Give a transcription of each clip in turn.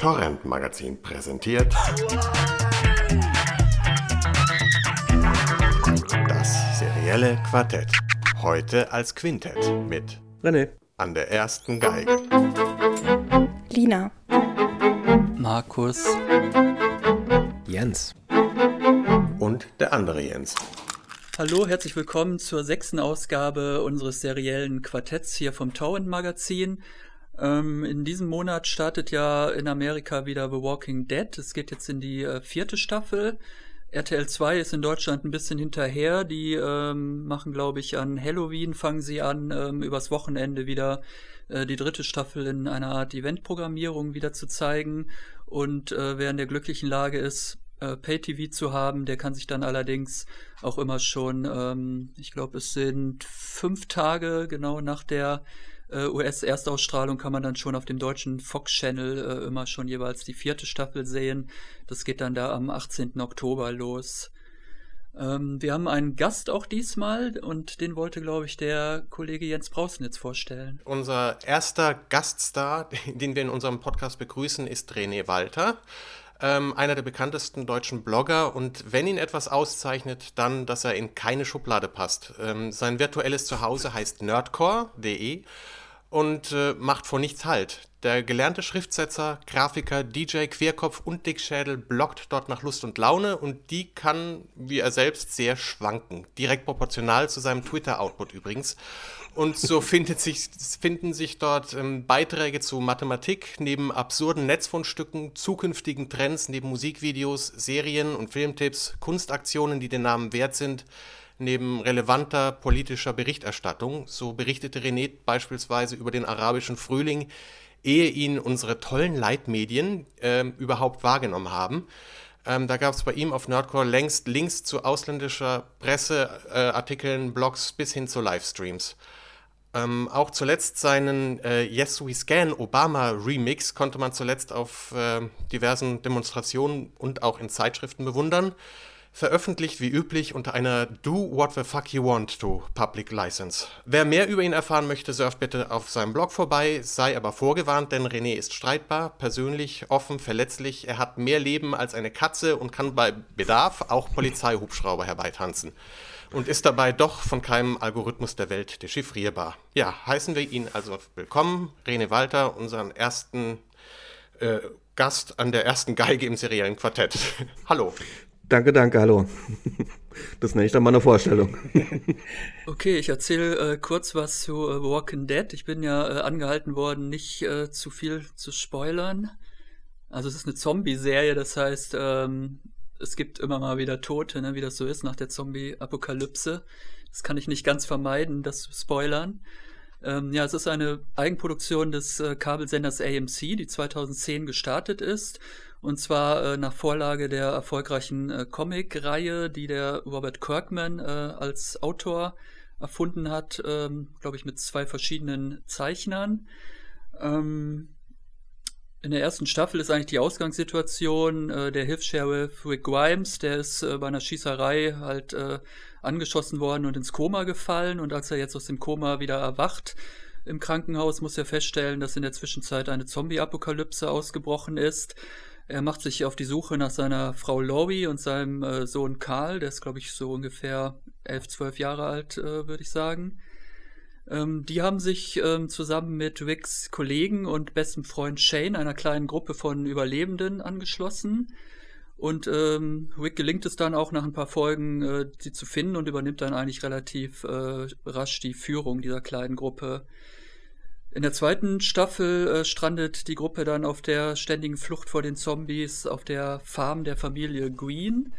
Torrent Magazin präsentiert das serielle Quartett. Heute als Quintett mit René. an der ersten Geige Lina. Markus. Jens. und der andere Jens. Hallo, herzlich willkommen zur sechsten Ausgabe unseres seriellen Quartetts hier vom Tauend Magazin. Ähm, in diesem Monat startet ja in Amerika wieder The Walking Dead. Es geht jetzt in die äh, vierte Staffel. RTL 2 ist in Deutschland ein bisschen hinterher. Die ähm, machen, glaube ich, an Halloween fangen sie an, ähm, übers Wochenende wieder äh, die dritte Staffel in einer Art Eventprogrammierung wieder zu zeigen. Und äh, wer in der glücklichen Lage ist, äh, Pay-TV zu haben, der kann sich dann allerdings auch immer schon, ähm, ich glaube, es sind fünf Tage genau nach der äh, US-Erstausstrahlung kann man dann schon auf dem deutschen Fox-Channel äh, immer schon jeweils die vierte Staffel sehen. Das geht dann da am 18. Oktober los. Ähm, wir haben einen Gast auch diesmal und den wollte, glaube ich, der Kollege Jens Brausen jetzt vorstellen. Unser erster Gaststar, den wir in unserem Podcast begrüßen, ist René Walter. Ähm, einer der bekanntesten deutschen Blogger und wenn ihn etwas auszeichnet, dann, dass er in keine Schublade passt. Ähm, sein virtuelles Zuhause heißt nerdcore.de und äh, macht vor nichts Halt. Der gelernte Schriftsetzer, Grafiker, DJ, Querkopf und Dickschädel bloggt dort nach Lust und Laune und die kann, wie er selbst, sehr schwanken. Direkt proportional zu seinem Twitter-Output übrigens. Und so findet sich, finden sich dort ähm, Beiträge zu Mathematik, neben absurden Netzfundstücken, zukünftigen Trends, neben Musikvideos, Serien und Filmtipps, Kunstaktionen, die den Namen wert sind, neben relevanter politischer Berichterstattung. So berichtete René beispielsweise über den arabischen Frühling, ehe ihn unsere tollen Leitmedien ähm, überhaupt wahrgenommen haben. Ähm, da gab es bei ihm auf Nerdcore längst Links zu ausländischer Presse, äh, Artikeln, Blogs bis hin zu Livestreams. Ähm, auch zuletzt seinen äh, Yes We Scan Obama Remix konnte man zuletzt auf äh, diversen Demonstrationen und auch in Zeitschriften bewundern. Veröffentlicht wie üblich unter einer Do What the Fuck You Want to Public License. Wer mehr über ihn erfahren möchte, surft bitte auf seinem Blog vorbei, sei aber vorgewarnt, denn René ist streitbar, persönlich, offen, verletzlich. Er hat mehr Leben als eine Katze und kann bei Bedarf auch Polizeihubschrauber herbeitanzen und ist dabei doch von keinem Algorithmus der Welt dechiffrierbar. Ja, heißen wir ihn also willkommen, Rene Walter, unseren ersten äh, Gast an der ersten Geige im seriellen Quartett. Hallo. Danke, danke, hallo. Das nenne ich dann mal eine Vorstellung. Okay, ich erzähle äh, kurz was zu äh, Walking Dead. Ich bin ja äh, angehalten worden, nicht äh, zu viel zu spoilern. Also es ist eine Zombie-Serie, das heißt, ähm, es gibt immer mal wieder Tote, ne, wie das so ist nach der Zombie-Apokalypse. Das kann ich nicht ganz vermeiden, das zu spoilern. Ähm, ja, es ist eine Eigenproduktion des äh, Kabelsenders AMC, die 2010 gestartet ist. Und zwar äh, nach Vorlage der erfolgreichen äh, Comic-Reihe, die der Robert Kirkman äh, als Autor erfunden hat, ähm, glaube ich, mit zwei verschiedenen Zeichnern. Ähm, in der ersten Staffel ist eigentlich die Ausgangssituation, äh, der Hilfs-Sheriff Rick Grimes, der ist äh, bei einer Schießerei halt äh, angeschossen worden und ins Koma gefallen und als er jetzt aus dem Koma wieder erwacht im Krankenhaus, muss er feststellen, dass in der Zwischenzeit eine Zombie-Apokalypse ausgebrochen ist. Er macht sich auf die Suche nach seiner Frau Laurie und seinem äh, Sohn Karl, der ist glaube ich so ungefähr elf, zwölf Jahre alt, äh, würde ich sagen. Ähm, die haben sich ähm, zusammen mit Ricks Kollegen und bestem Freund Shane einer kleinen Gruppe von Überlebenden angeschlossen. Und ähm, Rick gelingt es dann auch nach ein paar Folgen, äh, sie zu finden und übernimmt dann eigentlich relativ äh, rasch die Führung dieser kleinen Gruppe. In der zweiten Staffel äh, strandet die Gruppe dann auf der ständigen Flucht vor den Zombies auf der Farm der Familie Green,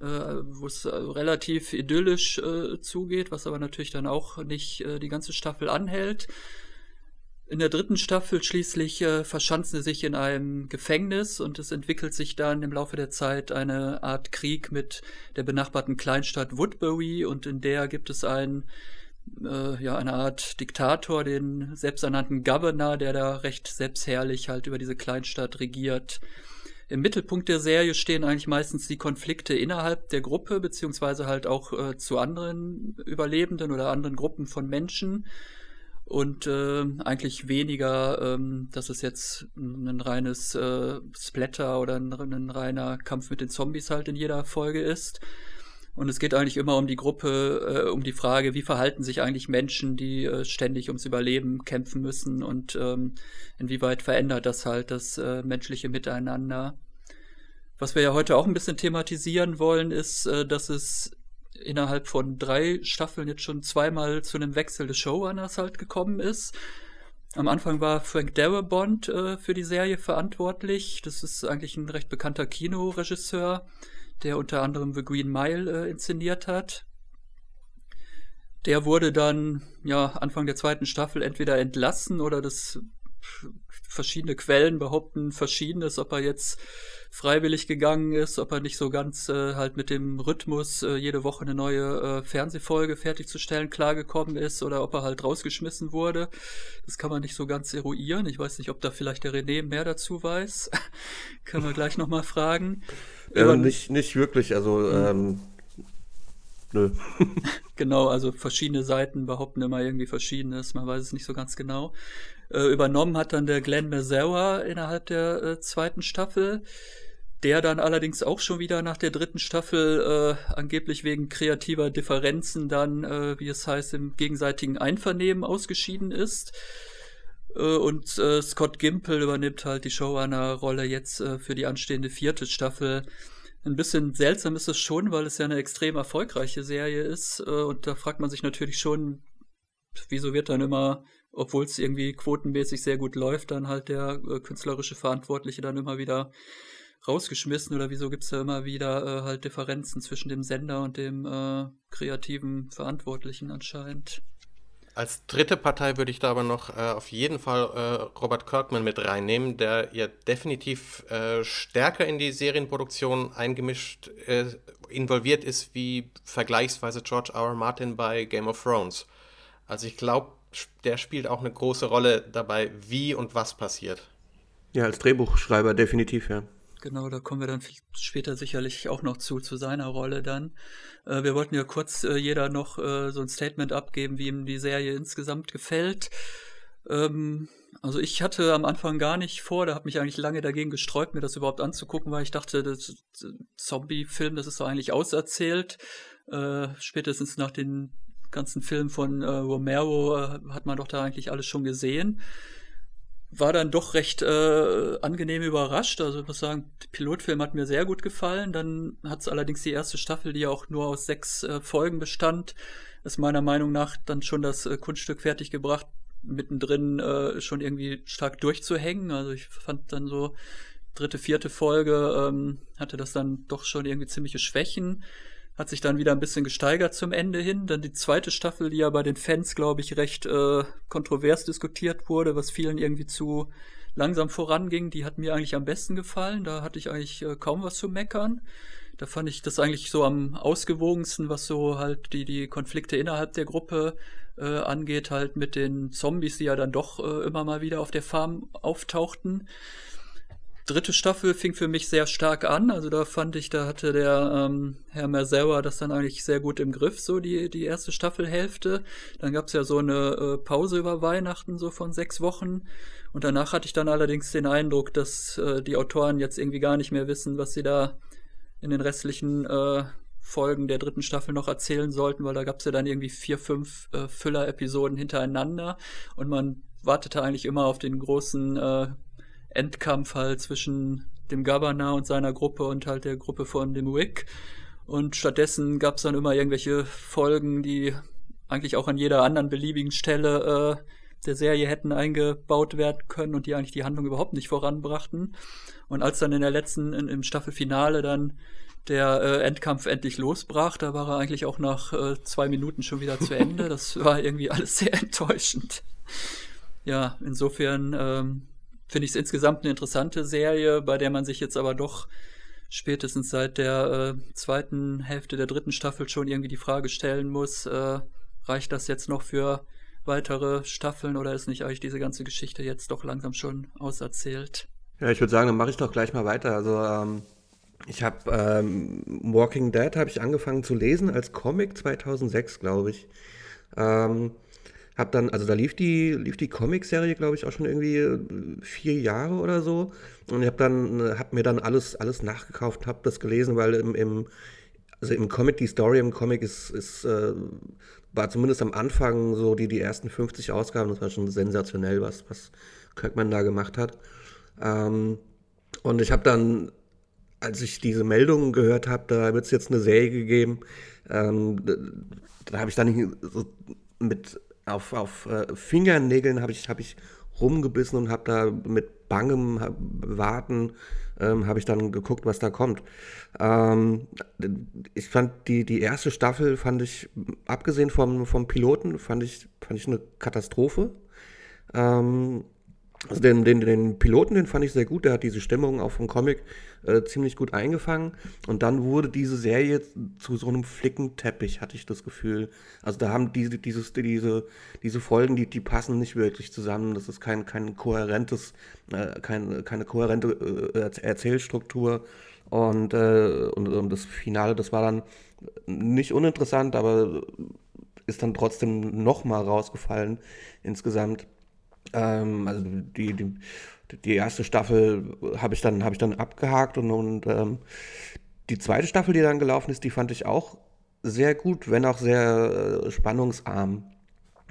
äh, wo es äh, relativ idyllisch äh, zugeht, was aber natürlich dann auch nicht äh, die ganze Staffel anhält. In der dritten Staffel schließlich äh, verschanzen sie sich in einem Gefängnis und es entwickelt sich dann im Laufe der Zeit eine Art Krieg mit der benachbarten Kleinstadt Woodbury und in der gibt es einen äh, ja eine Art Diktator, den selbsternannten Governor, der da recht selbstherrlich halt über diese Kleinstadt regiert. Im Mittelpunkt der Serie stehen eigentlich meistens die Konflikte innerhalb der Gruppe, beziehungsweise halt auch äh, zu anderen Überlebenden oder anderen Gruppen von Menschen. und äh, eigentlich weniger, ähm, dass es jetzt ein reines äh, Splatter oder ein, ein, reiner Kampf mit den Zombies halt in jeder Folge ist. Und es geht eigentlich immer um die Gruppe, äh, um die Frage, wie verhalten sich eigentlich Menschen, die äh, ständig ums Überleben kämpfen müssen und ähm, inwieweit verändert das halt das äh, menschliche Miteinander. Was wir ja heute auch ein bisschen thematisieren wollen, ist, äh, dass es innerhalb von drei Staffeln jetzt schon zweimal zu einem Wechsel des Showrunners halt gekommen ist. Am Anfang war Frank Darabont äh, für die Serie verantwortlich. Das ist eigentlich ein recht bekannter Kinoregisseur, der unter anderem The Green Mile äh, inszeniert hat. Der wurde dann ja Anfang der zweiten Staffel entweder entlassen oder das verschiedene Quellen behaupten verschiedenes, ob er jetzt freiwillig gegangen ist, ob er nicht so ganz äh, halt mit dem Rhythmus, äh, jede Woche eine neue äh, Fernsehfolge fertigzustellen, klargekommen ist oder ob er halt rausgeschmissen wurde. Das kann man nicht so ganz eruieren. Ich weiß nicht, ob da vielleicht der René mehr dazu weiß. Können wir gleich nochmal fragen. Äh, nicht, nicht wirklich, also ähm, nö. genau, also verschiedene Seiten behaupten immer irgendwie Verschiedenes, man weiß es nicht so ganz genau. Äh, übernommen hat dann der Glenn Mazzara innerhalb der äh, zweiten Staffel der dann allerdings auch schon wieder nach der dritten Staffel äh, angeblich wegen kreativer Differenzen dann, äh, wie es heißt, im gegenseitigen Einvernehmen ausgeschieden ist. Äh, und äh, Scott Gimple übernimmt halt die Showrunner-Rolle jetzt für die anstehende vierte Staffel. Ein bisschen seltsam ist es schon, weil es ja eine extrem erfolgreiche Serie ist. Und da fragt man sich natürlich schon, wieso wird dann immer, obwohl es irgendwie quotenmäßig sehr gut läuft, dann halt der äh, künstlerische Verantwortliche dann immer wieder rausgeschmissen oder wieso gibt es da immer wieder äh, halt Differenzen zwischen dem Sender und dem äh, kreativen Verantwortlichen anscheinend? Als dritte Partei würde ich da aber noch äh, auf jeden Fall äh, Robert Kirkman mit reinnehmen, der ja definitiv äh, stärker in die Serienproduktion eingemischt, äh, involviert ist wie vergleichsweise George R. R. Martin bei Game of Thrones. Also ich glaube, der spielt auch eine große Rolle dabei, wie und was passiert. Ja, als Drehbuchschreiber definitiv, ja. Genau, da kommen wir dann später sicherlich auch noch zu, zu seiner Rolle dann. Äh, wir wollten ja kurz äh, jeder noch äh, so ein Statement abgeben, wie ihm die Serie insgesamt gefällt. Ähm, also ich hatte am Anfang gar nicht vor, da habe mich eigentlich lange dagegen gesträubt, mir das überhaupt anzugucken, weil ich dachte, das Zombie-Film, das ist so eigentlich auserzählt. Äh, spätestens nach den ganzen Filmen von äh, Romero äh, hat man doch da eigentlich alles schon gesehen war dann doch recht äh, angenehm überrascht. Also ich muss sagen, der Pilotfilm hat mir sehr gut gefallen. Dann hat es allerdings die erste Staffel, die ja auch nur aus sechs äh, Folgen bestand, ist meiner Meinung nach dann schon das äh, Kunststück fertig gebracht, mittendrin äh, schon irgendwie stark durchzuhängen. Also ich fand dann so dritte, vierte Folge ähm, hatte das dann doch schon irgendwie ziemliche Schwächen hat sich dann wieder ein bisschen gesteigert zum Ende hin. Dann die zweite Staffel, die ja bei den Fans, glaube ich, recht äh, kontrovers diskutiert wurde, was vielen irgendwie zu langsam voranging, die hat mir eigentlich am besten gefallen. Da hatte ich eigentlich äh, kaum was zu meckern. Da fand ich das eigentlich so am ausgewogensten, was so halt die, die Konflikte innerhalb der Gruppe äh, angeht, halt mit den Zombies, die ja dann doch äh, immer mal wieder auf der Farm auftauchten dritte Staffel fing für mich sehr stark an. Also da fand ich, da hatte der ähm, Herr Merzauer das dann eigentlich sehr gut im Griff, so die, die erste Staffelhälfte. Dann gab es ja so eine äh, Pause über Weihnachten, so von sechs Wochen. Und danach hatte ich dann allerdings den Eindruck, dass äh, die Autoren jetzt irgendwie gar nicht mehr wissen, was sie da in den restlichen äh, Folgen der dritten Staffel noch erzählen sollten, weil da gab es ja dann irgendwie vier, fünf äh, Füller-Episoden hintereinander und man wartete eigentlich immer auf den großen äh, Endkampf halt zwischen dem Governor und seiner Gruppe und halt der Gruppe von dem Wick. Und stattdessen gab es dann immer irgendwelche Folgen, die eigentlich auch an jeder anderen beliebigen Stelle äh, der Serie hätten eingebaut werden können und die eigentlich die Handlung überhaupt nicht voranbrachten. Und als dann in der letzten, in, im Staffelfinale dann der äh, Endkampf endlich losbrach, da war er eigentlich auch nach äh, zwei Minuten schon wieder zu Ende. Das war irgendwie alles sehr enttäuschend. Ja, insofern ähm, finde ich es insgesamt eine interessante Serie, bei der man sich jetzt aber doch spätestens seit der äh, zweiten Hälfte der dritten Staffel schon irgendwie die Frage stellen muss, äh, reicht das jetzt noch für weitere Staffeln oder ist nicht eigentlich diese ganze Geschichte jetzt doch langsam schon auserzählt? Ja, ich würde sagen, dann mache ich doch gleich mal weiter. Also ähm, ich habe ähm, Walking Dead habe ich angefangen zu lesen als Comic 2006, glaube ich. Ähm, hab dann, also da lief die, lief die Comicserie, glaube ich, auch schon irgendwie äh, vier Jahre oder so. Und ich habe dann, äh, hab mir dann alles, alles nachgekauft, habe das gelesen, weil im, im, also im Comic, die Story im Comic ist, ist äh, war zumindest am Anfang so die, die ersten 50 Ausgaben, das war schon sensationell, was, was Kirkman da gemacht hat. Ähm, und ich habe dann, als ich diese Meldungen gehört habe, da wird es jetzt eine Serie gegeben, ähm, da, da habe ich dann so mit auf, auf äh, Fingernägeln habe ich, hab ich rumgebissen und habe da mit bangem Warten ähm, habe ich dann geguckt, was da kommt. Ähm, ich fand die, die erste Staffel, fand ich, abgesehen vom, vom Piloten, fand ich, fand ich eine Katastrophe. Ähm, also den, den, den Piloten, den fand ich sehr gut, der hat diese Stimmung auch vom Comic äh, ziemlich gut eingefangen. Und dann wurde diese Serie zu so einem Flickenteppich, hatte ich das Gefühl. Also da haben diese, dieses, diese, diese Folgen, die, die passen nicht wirklich zusammen. Das ist kein, kein kohärentes, äh, kein, keine kohärente äh, Erzählstruktur. Und, äh, und, und das Finale, das war dann nicht uninteressant, aber ist dann trotzdem nochmal rausgefallen insgesamt. Ähm, also die, die, die erste Staffel habe ich, dann, hab ich dann abgehakt und, und ähm, die zweite Staffel, die dann gelaufen ist, die fand ich auch sehr gut, wenn auch sehr äh, spannungsarm.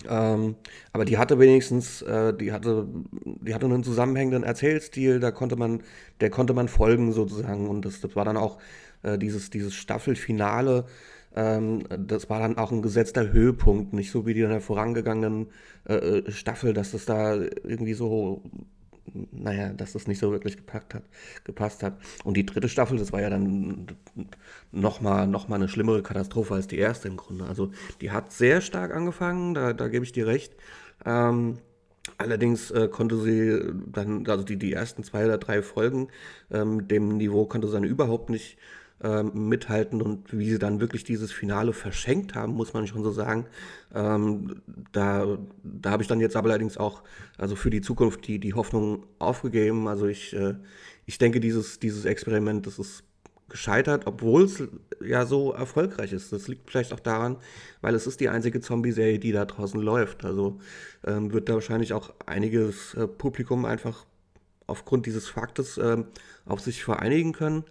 Ähm, aber die hatte wenigstens, äh, die hatte, die hatte einen zusammenhängenden Erzählstil, da konnte man, der konnte man folgen sozusagen. Und das, das war dann auch äh, dieses, dieses Staffelfinale, ähm, das war dann auch ein gesetzter Höhepunkt, nicht so wie die in der vorangegangenen äh, äh, Staffel, dass das da irgendwie so, naja, dass das nicht so wirklich gepackt hat, gepasst hat. Und die dritte Staffel, das war ja dann nochmal noch mal eine schlimmere Katastrophe als die erste im Grunde. Also die hat sehr stark angefangen, da, da gebe ich dir recht. Ähm, Allerdings äh, konnte sie dann, also die, die ersten zwei oder drei Folgen, ähm, dem Niveau konnte sie dann überhaupt nicht ähm, mithalten und wie sie dann wirklich dieses Finale verschenkt haben, muss man schon so sagen. Ähm, da da habe ich dann jetzt aber allerdings auch also für die Zukunft die, die Hoffnung aufgegeben. Also ich, äh, ich denke, dieses, dieses Experiment, das ist gescheitert, obwohl es ja so erfolgreich ist. Das liegt vielleicht auch daran, weil es ist die einzige Zombie-Serie, die da draußen läuft. Also ähm, wird da wahrscheinlich auch einiges äh, Publikum einfach aufgrund dieses Faktes äh, auf sich vereinigen können.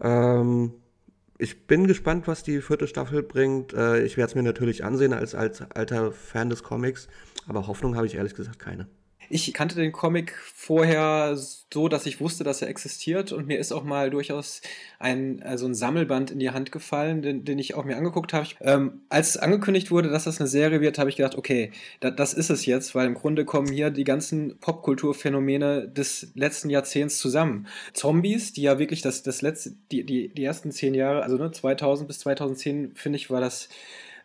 Ähm, ich bin gespannt, was die vierte Staffel bringt. Äh, ich werde es mir natürlich ansehen als, als alter Fan des Comics, aber Hoffnung habe ich ehrlich gesagt keine. Ich kannte den Comic vorher so, dass ich wusste, dass er existiert und mir ist auch mal durchaus ein, also ein Sammelband in die Hand gefallen, den, den ich auch mir angeguckt habe. Ähm, als angekündigt wurde, dass das eine Serie wird, habe ich gedacht, okay, da, das ist es jetzt, weil im Grunde kommen hier die ganzen Popkulturphänomene des letzten Jahrzehnts zusammen. Zombies, die ja wirklich das, das letzte, die, die, die ersten zehn Jahre, also ne, 2000 bis 2010, finde ich, war das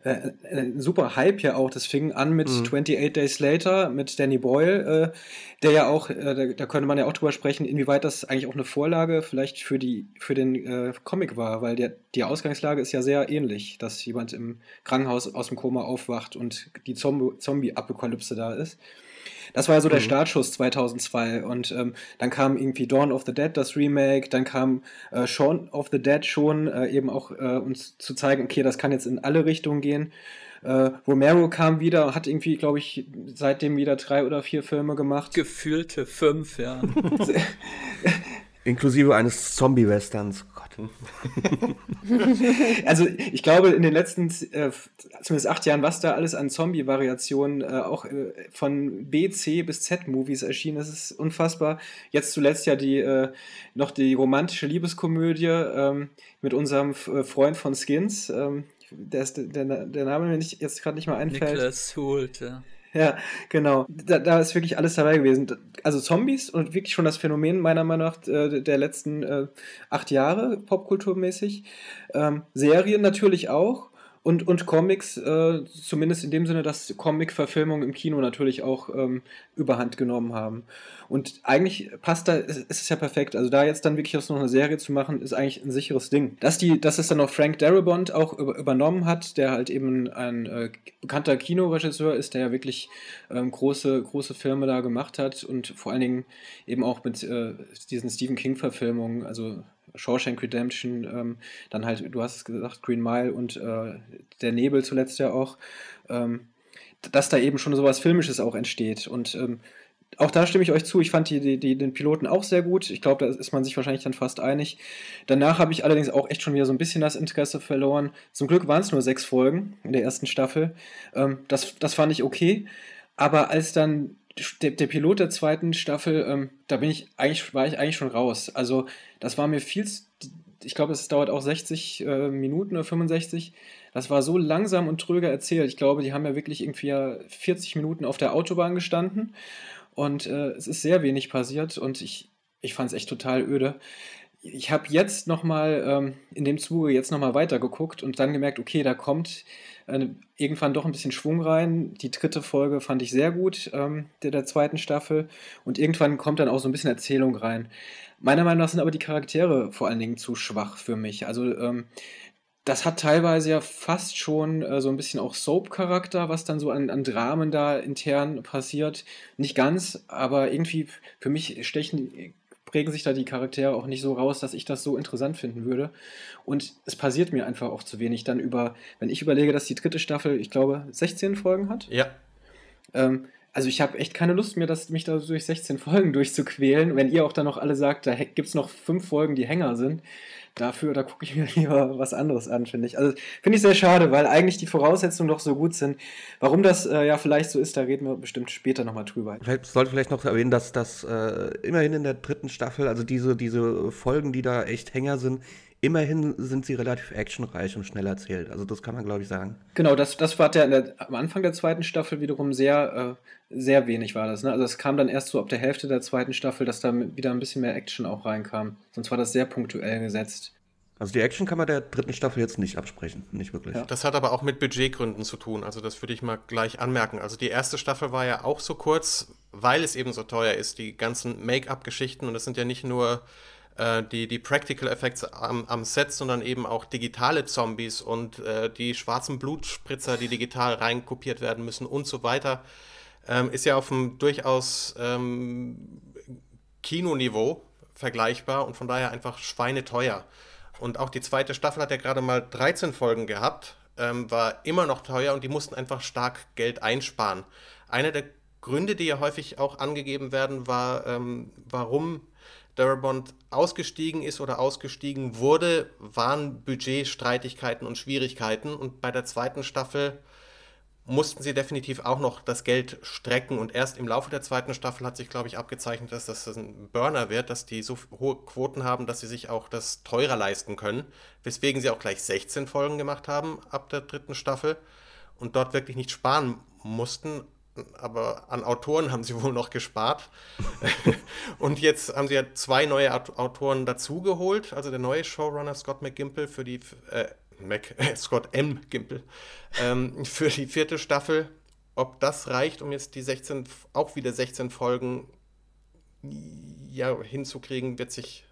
äh, ein super Hype ja auch. Das fing an mit mhm. 28 Days Later, mit Danny Boyle, äh, der ja auch, äh, da, da, könnte man ja auch drüber sprechen, inwieweit das eigentlich auch eine Vorlage vielleicht für, die, für den äh, Comic war, weil der, die Ausgangslage ist ja sehr ähnlich, dass jemand im Krankenhaus aus dem Koma aufwacht und die Zombie-Apokalypse da ist. Das war ja so der mhm. Startschuss 2002 und ähm, dann kam irgendwie Dawn of the Dead, das Remake, dann kam äh, Shaun of the Dead schon, äh, eben auch äh, uns zu zeigen, okay, das kann jetzt in alle Richtungen gehen. Äh, Romero kam wieder, hat irgendwie, glaube ich, seitdem wieder drei oder vier Filme gemacht. Gefühlte fünf, ja. Inklusive eines Zombie-Westerns. also ich glaube, in den letzten äh, zumindest acht Jahren, was da alles an Zombie-Variationen äh, auch äh, von B, C bis Z-Movies erschienen, das ist unfassbar. Jetzt zuletzt ja die äh, noch die romantische Liebeskomödie ähm, mit unserem äh, Freund von Skins. Ähm, der, ist, der, der Name mir nicht, jetzt gerade nicht mal einfällt. Niklas Hult, ja. Ja, genau. Da, da, ist wirklich alles dabei gewesen. Also Zombies und wirklich schon das Phänomen meiner Meinung nach äh, der letzten äh, acht Jahre popkulturmäßig. Ähm, Serien natürlich auch. Und, und Comics, äh, zumindest in dem Sinne, dass Comic-Verfilmungen im Kino natürlich auch ähm, überhand genommen haben. Und eigentlich passt da, ist es ja perfekt. Also da jetzt dann wirklich aus noch eine Serie zu machen, ist eigentlich ein sicheres Ding. Dass, die, dass es dann noch Frank Darabont auch über, übernommen hat, der halt eben ein äh, bekannter Kinoregisseur ist, der ja wirklich ähm, große, große Filme da gemacht hat und vor allen Dingen eben auch mit äh, diesen Stephen King-Verfilmungen, also Shawshank Redemption, ähm, dann halt, du hast es gesagt, Green Mile und äh, Der Nebel zuletzt ja auch. Ähm, dass da eben schon sowas Filmisches auch entsteht. Und ähm, auch da stimme ich euch zu. Ich fand die, die, die, den Piloten auch sehr gut. Ich glaube, da ist man sich wahrscheinlich dann fast einig. Danach habe ich allerdings auch echt schon wieder so ein bisschen das Interesse verloren. Zum Glück waren es nur sechs Folgen in der ersten Staffel. Ähm, das, das fand ich okay. Aber als dann der, der Pilot der zweiten Staffel, ähm, da bin ich eigentlich, war ich eigentlich schon raus. Also, das war mir viel, ich glaube, es dauert auch 60 äh, Minuten oder 65. Das war so langsam und tröger erzählt. Ich glaube, die haben ja wirklich irgendwie 40 Minuten auf der Autobahn gestanden und äh, es ist sehr wenig passiert und ich, ich fand es echt total öde. Ich habe jetzt nochmal ähm, in dem Zuge jetzt nochmal weitergeguckt und dann gemerkt, okay, da kommt äh, irgendwann doch ein bisschen Schwung rein. Die dritte Folge fand ich sehr gut, ähm, der, der zweiten Staffel. Und irgendwann kommt dann auch so ein bisschen Erzählung rein. Meiner Meinung nach sind aber die Charaktere vor allen Dingen zu schwach für mich. Also ähm, das hat teilweise ja fast schon äh, so ein bisschen auch Soap-Charakter, was dann so an, an Dramen da intern passiert. Nicht ganz, aber irgendwie für mich stechen, prägen sich da die Charaktere auch nicht so raus, dass ich das so interessant finden würde. Und es passiert mir einfach auch zu wenig dann über, wenn ich überlege, dass die dritte Staffel, ich glaube, 16 Folgen hat. Ja. Ähm, also ich habe echt keine Lust mehr, das, mich da durch 16 Folgen durchzuquälen. Wenn ihr auch dann noch alle sagt, da gibt es noch fünf Folgen, die Hänger sind, dafür, da gucke ich mir lieber was anderes an, finde ich. Also finde ich sehr schade, weil eigentlich die Voraussetzungen doch so gut sind. Warum das äh, ja vielleicht so ist, da reden wir bestimmt später nochmal drüber. Vielleicht sollte vielleicht noch erwähnen, dass das äh, immerhin in der dritten Staffel, also diese, diese Folgen, die da echt Hänger sind, immerhin sind sie relativ actionreich und schnell erzählt. Also das kann man, glaube ich, sagen. Genau, das, das war der, der, am Anfang der zweiten Staffel wiederum sehr, äh, sehr wenig war das. Ne? Also es kam dann erst so ab der Hälfte der zweiten Staffel, dass da wieder ein bisschen mehr Action auch reinkam. Sonst war das sehr punktuell gesetzt. Also die Action kann man der dritten Staffel jetzt nicht absprechen, nicht wirklich. Ja. Das hat aber auch mit Budgetgründen zu tun. Also das würde ich mal gleich anmerken. Also die erste Staffel war ja auch so kurz, weil es eben so teuer ist, die ganzen Make-up-Geschichten. Und das sind ja nicht nur äh, die, die Practical Effects am, am, Set, sondern eben auch digitale Zombies und äh, die schwarzen Blutspritzer, die digital reinkopiert werden müssen und so weiter. Ähm, ist ja auf einem durchaus ähm, Kinoniveau vergleichbar und von daher einfach schweineteuer. Und auch die zweite Staffel hat ja gerade mal 13 Folgen gehabt, ähm, war immer noch teuer und die mussten einfach stark Geld einsparen. Einer der Gründe, die ja häufig auch angegeben werden, war, ähm, warum Darabont ausgestiegen ist oder ausgestiegen wurde, waren Budgetstreitigkeiten und Schwierigkeiten. Und bei der zweiten Staffel mussten sie definitiv auch noch das Geld strecken. Und erst im Laufe der zweiten Staffel hat sich, glaube ich, abgezeichnet, dass das ein Burner wird, dass die so hohe Quoten haben, dass sie sich auch das teurer leisten können. Weswegen sie auch gleich 16 Folgen gemacht haben ab der dritten Staffel und dort wirklich nicht sparen mussten aber an Autoren haben sie wohl noch gespart. und jetzt haben sie ja zwei neue Autoren dazugeholt. Also der neue Showrunner Scott McGimple für die äh, Mac, äh, Scott M. Gimple ähm, für die vierte Staffel. Ob das reicht, um jetzt die 16, auch wieder 16 Folgen ja, hinzukriegen, wird sich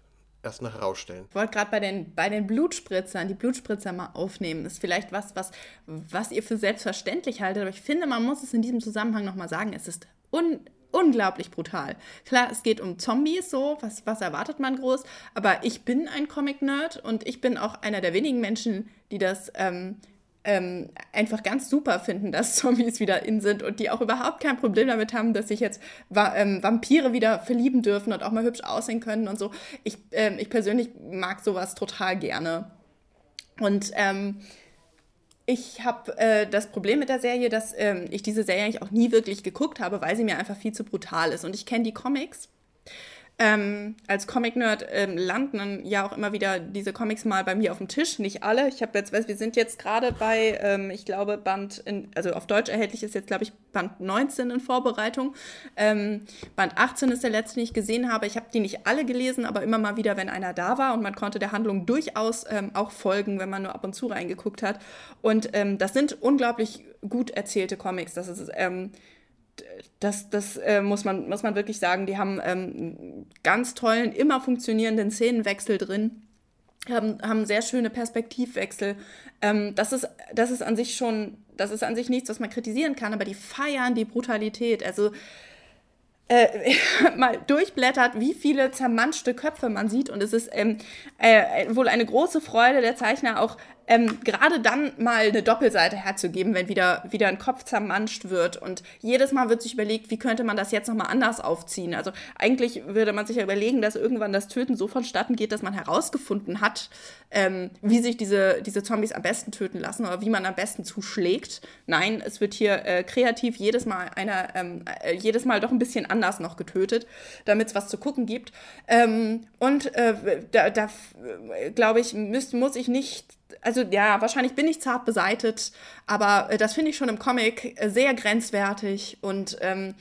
erst noch herausstellen. Ich wollte gerade bei den, bei den Blutspritzern, die Blutspritzer mal aufnehmen. Das ist vielleicht was, was, was ihr für selbstverständlich haltet, aber ich finde, man muss es in diesem Zusammenhang nochmal sagen, es ist un, unglaublich brutal. Klar, es geht um Zombies, so, was, was erwartet man groß, aber ich bin ein Comic-Nerd und ich bin auch einer der wenigen Menschen, die das ähm, ähm, einfach ganz super finden, dass Zombies wieder in sind und die auch überhaupt kein Problem damit haben, dass sich jetzt Va ähm, Vampire wieder verlieben dürfen und auch mal hübsch aussehen können und so. Ich, ähm, ich persönlich mag sowas total gerne. Und ähm, ich habe äh, das Problem mit der Serie, dass ähm, ich diese Serie eigentlich auch nie wirklich geguckt habe, weil sie mir einfach viel zu brutal ist. Und ich kenne die Comics ähm, als Comic-Nerd ähm, landen ja auch immer wieder diese Comics mal bei mir auf dem Tisch. Nicht alle. Ich habe jetzt, weiß, wir sind jetzt gerade bei, ähm, ich glaube, Band, in, also auf Deutsch erhältlich ist jetzt, glaube ich, Band 19 in Vorbereitung. Ähm, Band 18 ist der letzte, den ich gesehen habe. Ich habe die nicht alle gelesen, aber immer mal wieder, wenn einer da war und man konnte der Handlung durchaus ähm, auch folgen, wenn man nur ab und zu reingeguckt hat. Und ähm, das sind unglaublich gut erzählte Comics. Das ist das, das äh, muss, man, muss man wirklich sagen. Die haben ähm, ganz tollen, immer funktionierenden Szenenwechsel drin, haben, haben sehr schöne Perspektivwechsel. Ähm, das, ist, das ist an sich schon, das ist an sich nichts, was man kritisieren kann, aber die feiern die Brutalität. Also äh, mal durchblättert, wie viele zermanschte Köpfe man sieht. Und es ist ähm, äh, wohl eine große Freude der Zeichner, auch ähm, gerade dann mal eine Doppelseite herzugeben, wenn wieder, wieder ein Kopf zermanscht wird und jedes Mal wird sich überlegt, wie könnte man das jetzt nochmal anders aufziehen. Also eigentlich würde man sich ja überlegen, dass irgendwann das Töten so vonstatten geht, dass man herausgefunden hat, ähm, wie sich diese, diese Zombies am besten töten lassen oder wie man am besten zuschlägt. Nein, es wird hier äh, kreativ jedes Mal einer, ähm, äh, jedes Mal doch ein bisschen anders noch getötet, damit es was zu gucken gibt. Ähm, und äh, da, da äh, glaube ich, müß, muss ich nicht also ja, wahrscheinlich bin ich zart beseitet, aber äh, das finde ich schon im Comic äh, sehr grenzwertig und ähm,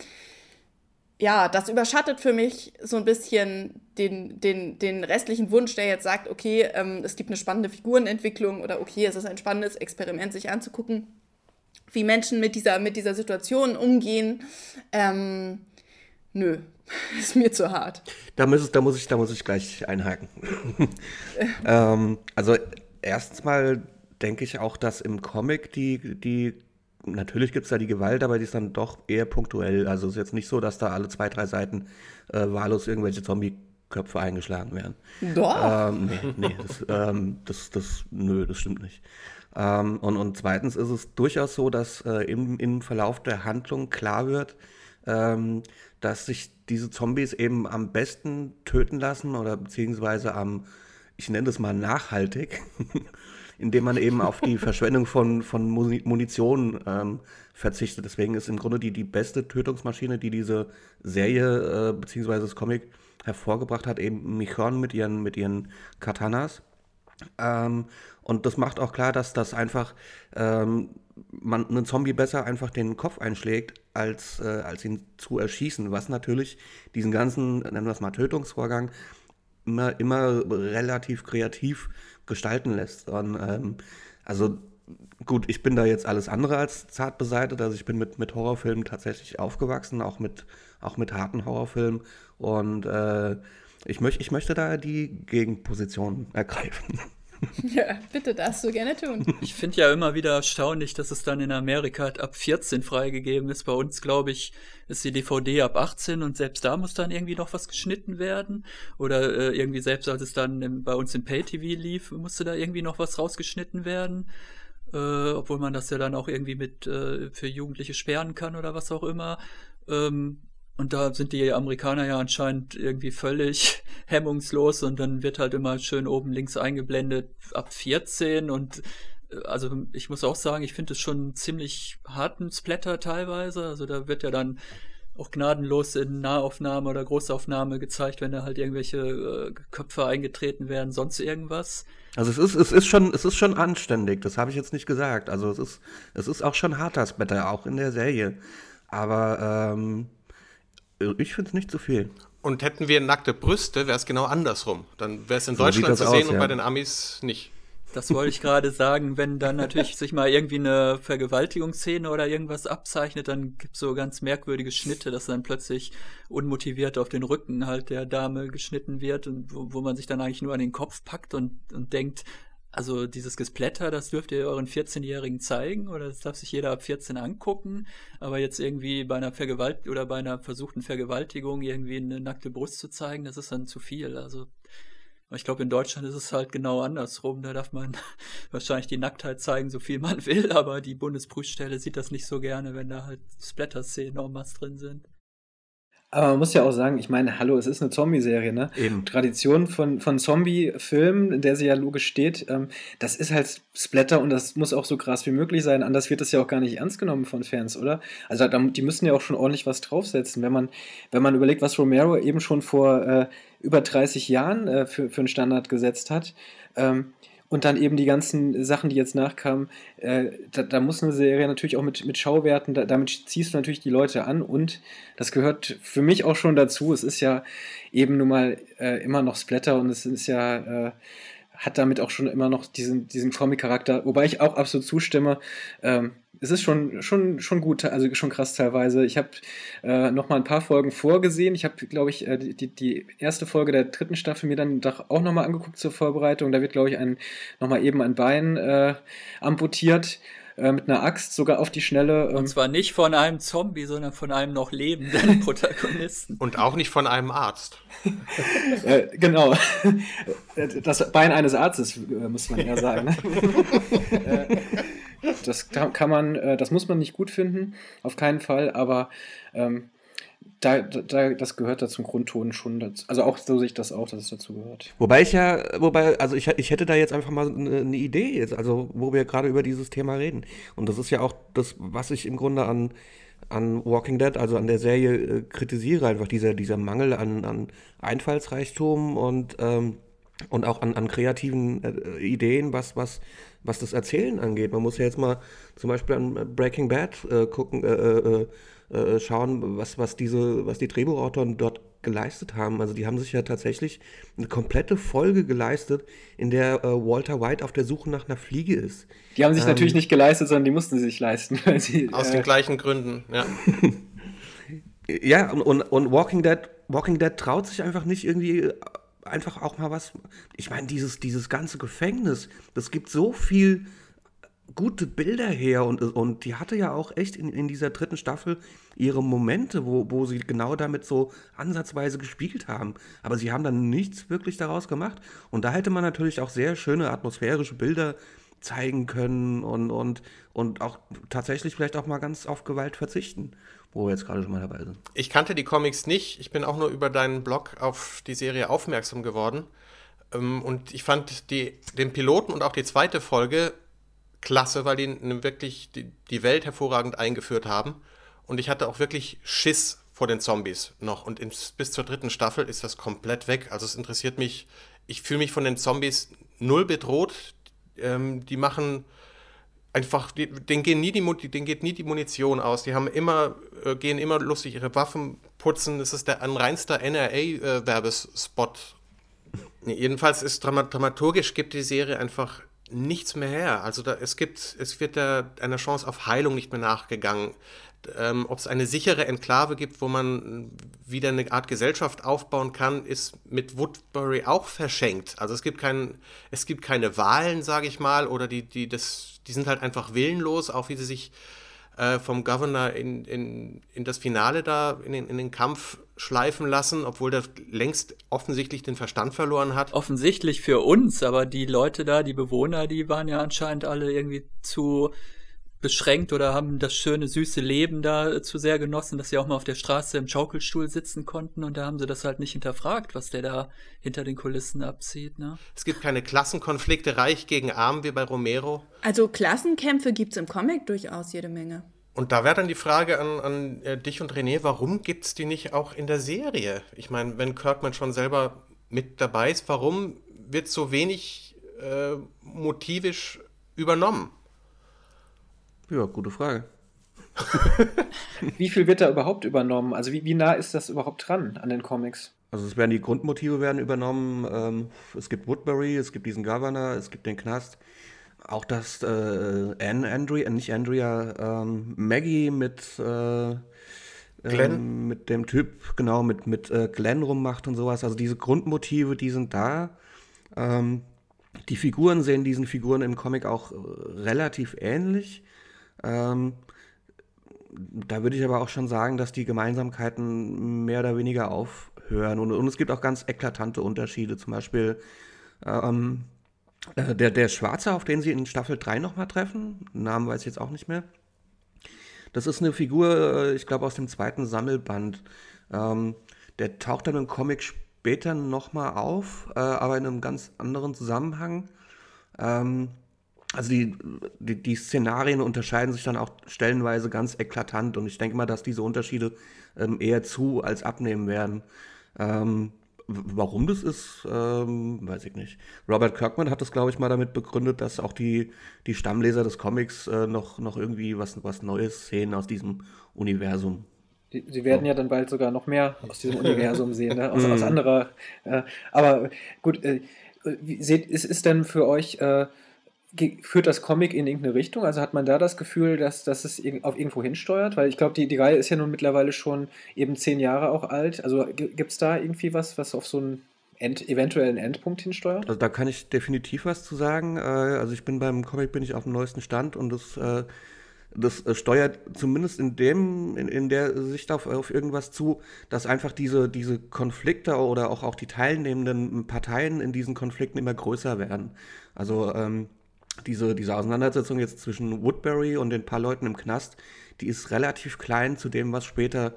ja, das überschattet für mich so ein bisschen den, den, den restlichen Wunsch, der jetzt sagt, okay, ähm, es gibt eine spannende Figurenentwicklung oder okay, es ist ein spannendes Experiment, sich anzugucken, wie Menschen mit dieser, mit dieser Situation umgehen. Ähm, nö, ist mir zu hart. Da muss, da muss, ich, da muss ich gleich einhaken. ähm, also erstens mal denke ich auch, dass im Comic die, die natürlich gibt es da die Gewalt, aber die ist dann doch eher punktuell. Also es ist jetzt nicht so, dass da alle zwei, drei Seiten äh, wahllos irgendwelche Zombie-Köpfe eingeschlagen werden. Doch. Ähm, nee, nee, das, ähm, das, das, nö, das stimmt nicht. Ähm, und, und zweitens ist es durchaus so, dass äh, im, im Verlauf der Handlung klar wird, ähm, dass sich diese Zombies eben am besten töten lassen oder beziehungsweise am ich nenne das mal nachhaltig, indem man eben auf die Verschwendung von, von Munition ähm, verzichtet. Deswegen ist im Grunde die, die beste Tötungsmaschine, die diese Serie äh, bzw. das Comic hervorgebracht hat, eben Michon mit ihren, mit ihren Katanas. Ähm, und das macht auch klar, dass das einfach ähm, man einen Zombie besser einfach den Kopf einschlägt, als, äh, als ihn zu erschießen, was natürlich diesen ganzen, nennen wir es mal, Tötungsvorgang immer, immer relativ kreativ gestalten lässt. Und, ähm, also gut, ich bin da jetzt alles andere als zart beseitigt. Also ich bin mit, mit Horrorfilmen tatsächlich aufgewachsen, auch mit, auch mit harten Horrorfilmen. Und äh, ich, möcht, ich möchte da die Gegenposition ergreifen. Ja, bitte darfst du gerne tun. Ich finde ja immer wieder erstaunlich, dass es dann in Amerika ab 14 freigegeben ist. Bei uns, glaube ich, ist die DVD ab 18 und selbst da muss dann irgendwie noch was geschnitten werden. Oder äh, irgendwie selbst als es dann im, bei uns im Pay-TV lief, musste da irgendwie noch was rausgeschnitten werden. Äh, obwohl man das ja dann auch irgendwie mit äh, für Jugendliche sperren kann oder was auch immer. Ähm, und da sind die Amerikaner ja anscheinend irgendwie völlig hemmungslos und dann wird halt immer schön oben links eingeblendet ab 14 und äh, also ich muss auch sagen, ich finde es schon ziemlich harten Splatter teilweise. Also da wird ja dann auch gnadenlos in Nahaufnahme oder Großaufnahme gezeigt, wenn da halt irgendwelche äh, Köpfe eingetreten werden, sonst irgendwas. Also es ist, es ist schon, es ist schon anständig, das habe ich jetzt nicht gesagt. Also es ist, es ist auch schon harter Splatter, auch in der Serie. Aber ähm, ich finde es nicht zu viel. Und hätten wir nackte Brüste, wäre es genau andersrum. Dann wäre es in so Deutschland zu sehen aus, und bei den Amis nicht. Das wollte ich gerade sagen, wenn dann natürlich sich mal irgendwie eine Vergewaltigungsszene oder irgendwas abzeichnet, dann gibt es so ganz merkwürdige Schnitte, dass dann plötzlich unmotiviert auf den Rücken halt der Dame geschnitten wird und wo, wo man sich dann eigentlich nur an den Kopf packt und, und denkt, also dieses Gesplätter, das dürft ihr euren 14-Jährigen zeigen oder das darf sich jeder ab 14 angucken. Aber jetzt irgendwie bei einer Vergewalt oder bei einer versuchten Vergewaltigung irgendwie eine nackte Brust zu zeigen, das ist dann zu viel. Also ich glaube, in Deutschland ist es halt genau andersrum. Da darf man wahrscheinlich die Nacktheit zeigen, so viel man will, aber die Bundesprüfstelle sieht das nicht so gerne, wenn da halt Splatter-Szenen en masse drin sind. Aber man muss ja auch sagen, ich meine, hallo, es ist eine Zombie-Serie, ne? Eben. Tradition von, von Zombie-Filmen, in der sie ja logisch steht, ähm, das ist halt Splatter und das muss auch so krass wie möglich sein. Anders wird das ja auch gar nicht ernst genommen von Fans, oder? Also die müssen ja auch schon ordentlich was draufsetzen. Wenn man, wenn man überlegt, was Romero eben schon vor äh, über 30 Jahren äh, für, für einen Standard gesetzt hat, ähm, und dann eben die ganzen Sachen, die jetzt nachkamen, äh, da, da, muss eine Serie natürlich auch mit, mit Schauwerten, da, damit ziehst du natürlich die Leute an und das gehört für mich auch schon dazu. Es ist ja eben nun mal äh, immer noch Splatter und es ist ja, äh, hat damit auch schon immer noch diesen, diesen Comic-Charakter, wobei ich auch absolut zustimme. Ähm, es ist schon, schon, schon gut, also schon krass teilweise. Ich habe äh, noch mal ein paar Folgen vorgesehen. Ich habe, glaube ich, äh, die, die erste Folge der dritten Staffel mir dann doch auch noch mal angeguckt zur Vorbereitung. Da wird, glaube ich, ein, noch mal eben ein Bein äh, amputiert. Äh, mit einer Axt sogar auf die Schnelle. Ähm, Und zwar nicht von einem Zombie, sondern von einem noch lebenden Protagonisten. Und auch nicht von einem Arzt. äh, genau. Das Bein eines Arztes, äh, muss man eher sagen. Äh, das kann man, das muss man nicht gut finden, auf keinen Fall, aber ähm, da, da, das gehört da zum Grundton schon dazu. Also auch so sehe ich das auch, dass es dazu gehört. Wobei ich ja, wobei, also ich, ich hätte da jetzt einfach mal eine, eine Idee also wo wir gerade über dieses Thema reden. Und das ist ja auch das, was ich im Grunde an, an Walking Dead, also an der Serie äh, kritisiere, einfach dieser, dieser Mangel an, an Einfallsreichtum und, ähm, und auch an, an kreativen äh, Ideen, was, was, was das Erzählen angeht. Man muss ja jetzt mal zum Beispiel an Breaking Bad äh, gucken, äh, äh, äh, schauen, was, was, diese, was die Drehbuchautoren dort geleistet haben. Also die haben sich ja tatsächlich eine komplette Folge geleistet, in der äh, Walter White auf der Suche nach einer Fliege ist. Die haben sich ähm, natürlich nicht geleistet, sondern die mussten sie sich leisten. Sie, aus äh, den gleichen Gründen, ja. ja, und, und, und Walking Dead, Walking Dead traut sich einfach nicht irgendwie einfach auch mal was. Ich meine, dieses, dieses ganze Gefängnis, das gibt so viel gute Bilder her und, und die hatte ja auch echt in, in dieser dritten Staffel ihre Momente, wo, wo sie genau damit so ansatzweise gespielt haben. Aber sie haben dann nichts wirklich daraus gemacht. Und da hätte man natürlich auch sehr schöne atmosphärische Bilder zeigen können und, und, und auch tatsächlich vielleicht auch mal ganz auf Gewalt verzichten, wo wir jetzt gerade schon mal dabei sind. Ich kannte die Comics nicht. Ich bin auch nur über deinen Blog auf die Serie aufmerksam geworden. Ähm, und ich fand die, den Piloten und auch die zweite Folge klasse, weil die wirklich die, Welt hervorragend eingeführt haben. Und ich hatte auch wirklich Schiss vor den Zombies noch. Und ins, bis zur dritten Staffel ist das komplett weg. Also es interessiert mich, ich fühle mich von den Zombies null bedroht. Ähm, die machen einfach, die, denen, gehen nie die, denen geht nie die Munition aus. Die haben immer, äh, gehen immer lustig ihre Waffen putzen. Das ist der ein reinster NRA-Werbespot. Äh, jedenfalls ist dramaturgisch gibt die Serie einfach nichts mehr her. Also da, es gibt, es wird da einer Chance auf Heilung nicht mehr nachgegangen. Ähm, Ob es eine sichere Enklave gibt, wo man wieder eine Art Gesellschaft aufbauen kann, ist mit Woodbury auch verschenkt. Also es gibt kein, es gibt keine Wahlen, sage ich mal, oder die, die, das, die sind halt einfach willenlos, auch wie sie sich äh, vom Governor in, in, in das Finale da, in den, in den Kampf schleifen lassen, obwohl der längst offensichtlich den Verstand verloren hat. Offensichtlich für uns, aber die Leute da, die Bewohner, die waren ja anscheinend alle irgendwie zu beschränkt oder haben das schöne, süße Leben da zu sehr genossen, dass sie auch mal auf der Straße im Schaukelstuhl sitzen konnten und da haben sie das halt nicht hinterfragt, was der da hinter den Kulissen abzieht. Ne? Es gibt keine Klassenkonflikte, reich gegen arm wie bei Romero. Also Klassenkämpfe gibt es im Comic durchaus jede Menge. Und da wäre dann die Frage an, an äh, dich und René, warum gibt es die nicht auch in der Serie? Ich meine, wenn Kirkman schon selber mit dabei ist, warum wird so wenig äh, motivisch übernommen? Ja, gute Frage. wie viel wird da überhaupt übernommen? Also wie, wie nah ist das überhaupt dran an den Comics? Also es werden die Grundmotive werden übernommen. Ähm, es gibt Woodbury, es gibt diesen Governor, es gibt den Knast auch dass äh, Anne, Andrea, nicht Andrea, ähm, Maggie mit äh, Glenn. Ähm, mit dem Typ, genau, mit, mit äh, Glenn rummacht und sowas. Also diese Grundmotive, die sind da. Ähm, die Figuren sehen diesen Figuren im Comic auch äh, relativ ähnlich. Ähm, da würde ich aber auch schon sagen, dass die Gemeinsamkeiten mehr oder weniger aufhören. Und, und es gibt auch ganz eklatante Unterschiede. Zum Beispiel ähm, äh, der, der Schwarze, auf den sie in Staffel 3 nochmal treffen, Namen weiß ich jetzt auch nicht mehr. Das ist eine Figur, äh, ich glaube, aus dem zweiten Sammelband. Ähm, der taucht dann im Comic später nochmal auf, äh, aber in einem ganz anderen Zusammenhang. Ähm, also die, die, die, Szenarien unterscheiden sich dann auch stellenweise ganz eklatant und ich denke mal, dass diese Unterschiede ähm, eher zu als abnehmen werden. Ähm, Warum das ist, ähm, weiß ich nicht. Robert Kirkman hat das, glaube ich, mal damit begründet, dass auch die, die Stammleser des Comics äh, noch, noch irgendwie was, was Neues sehen aus diesem Universum. Sie werden ja dann bald sogar noch mehr aus diesem Universum sehen, ne? aus, aus mhm. anderer. Äh, aber gut, äh, seht, ist, ist denn für euch äh, führt das Comic in irgendeine Richtung? Also hat man da das Gefühl, dass, dass es auf irgendwo hinsteuert? Weil ich glaube, die, die Reihe ist ja nun mittlerweile schon eben zehn Jahre auch alt. Also gibt es da irgendwie was, was auf so ein End, eventuellen Endpunkt hinsteuert? Also da kann ich definitiv was zu sagen. Äh, also ich bin beim Comic bin ich auf dem neuesten Stand und das, äh, das äh, steuert zumindest in dem, in, in der Sicht auf, auf irgendwas zu, dass einfach diese, diese Konflikte oder auch, auch die teilnehmenden Parteien in diesen Konflikten immer größer werden. Also ähm, diese, diese Auseinandersetzung jetzt zwischen Woodbury und den paar Leuten im Knast, die ist relativ klein zu dem, was später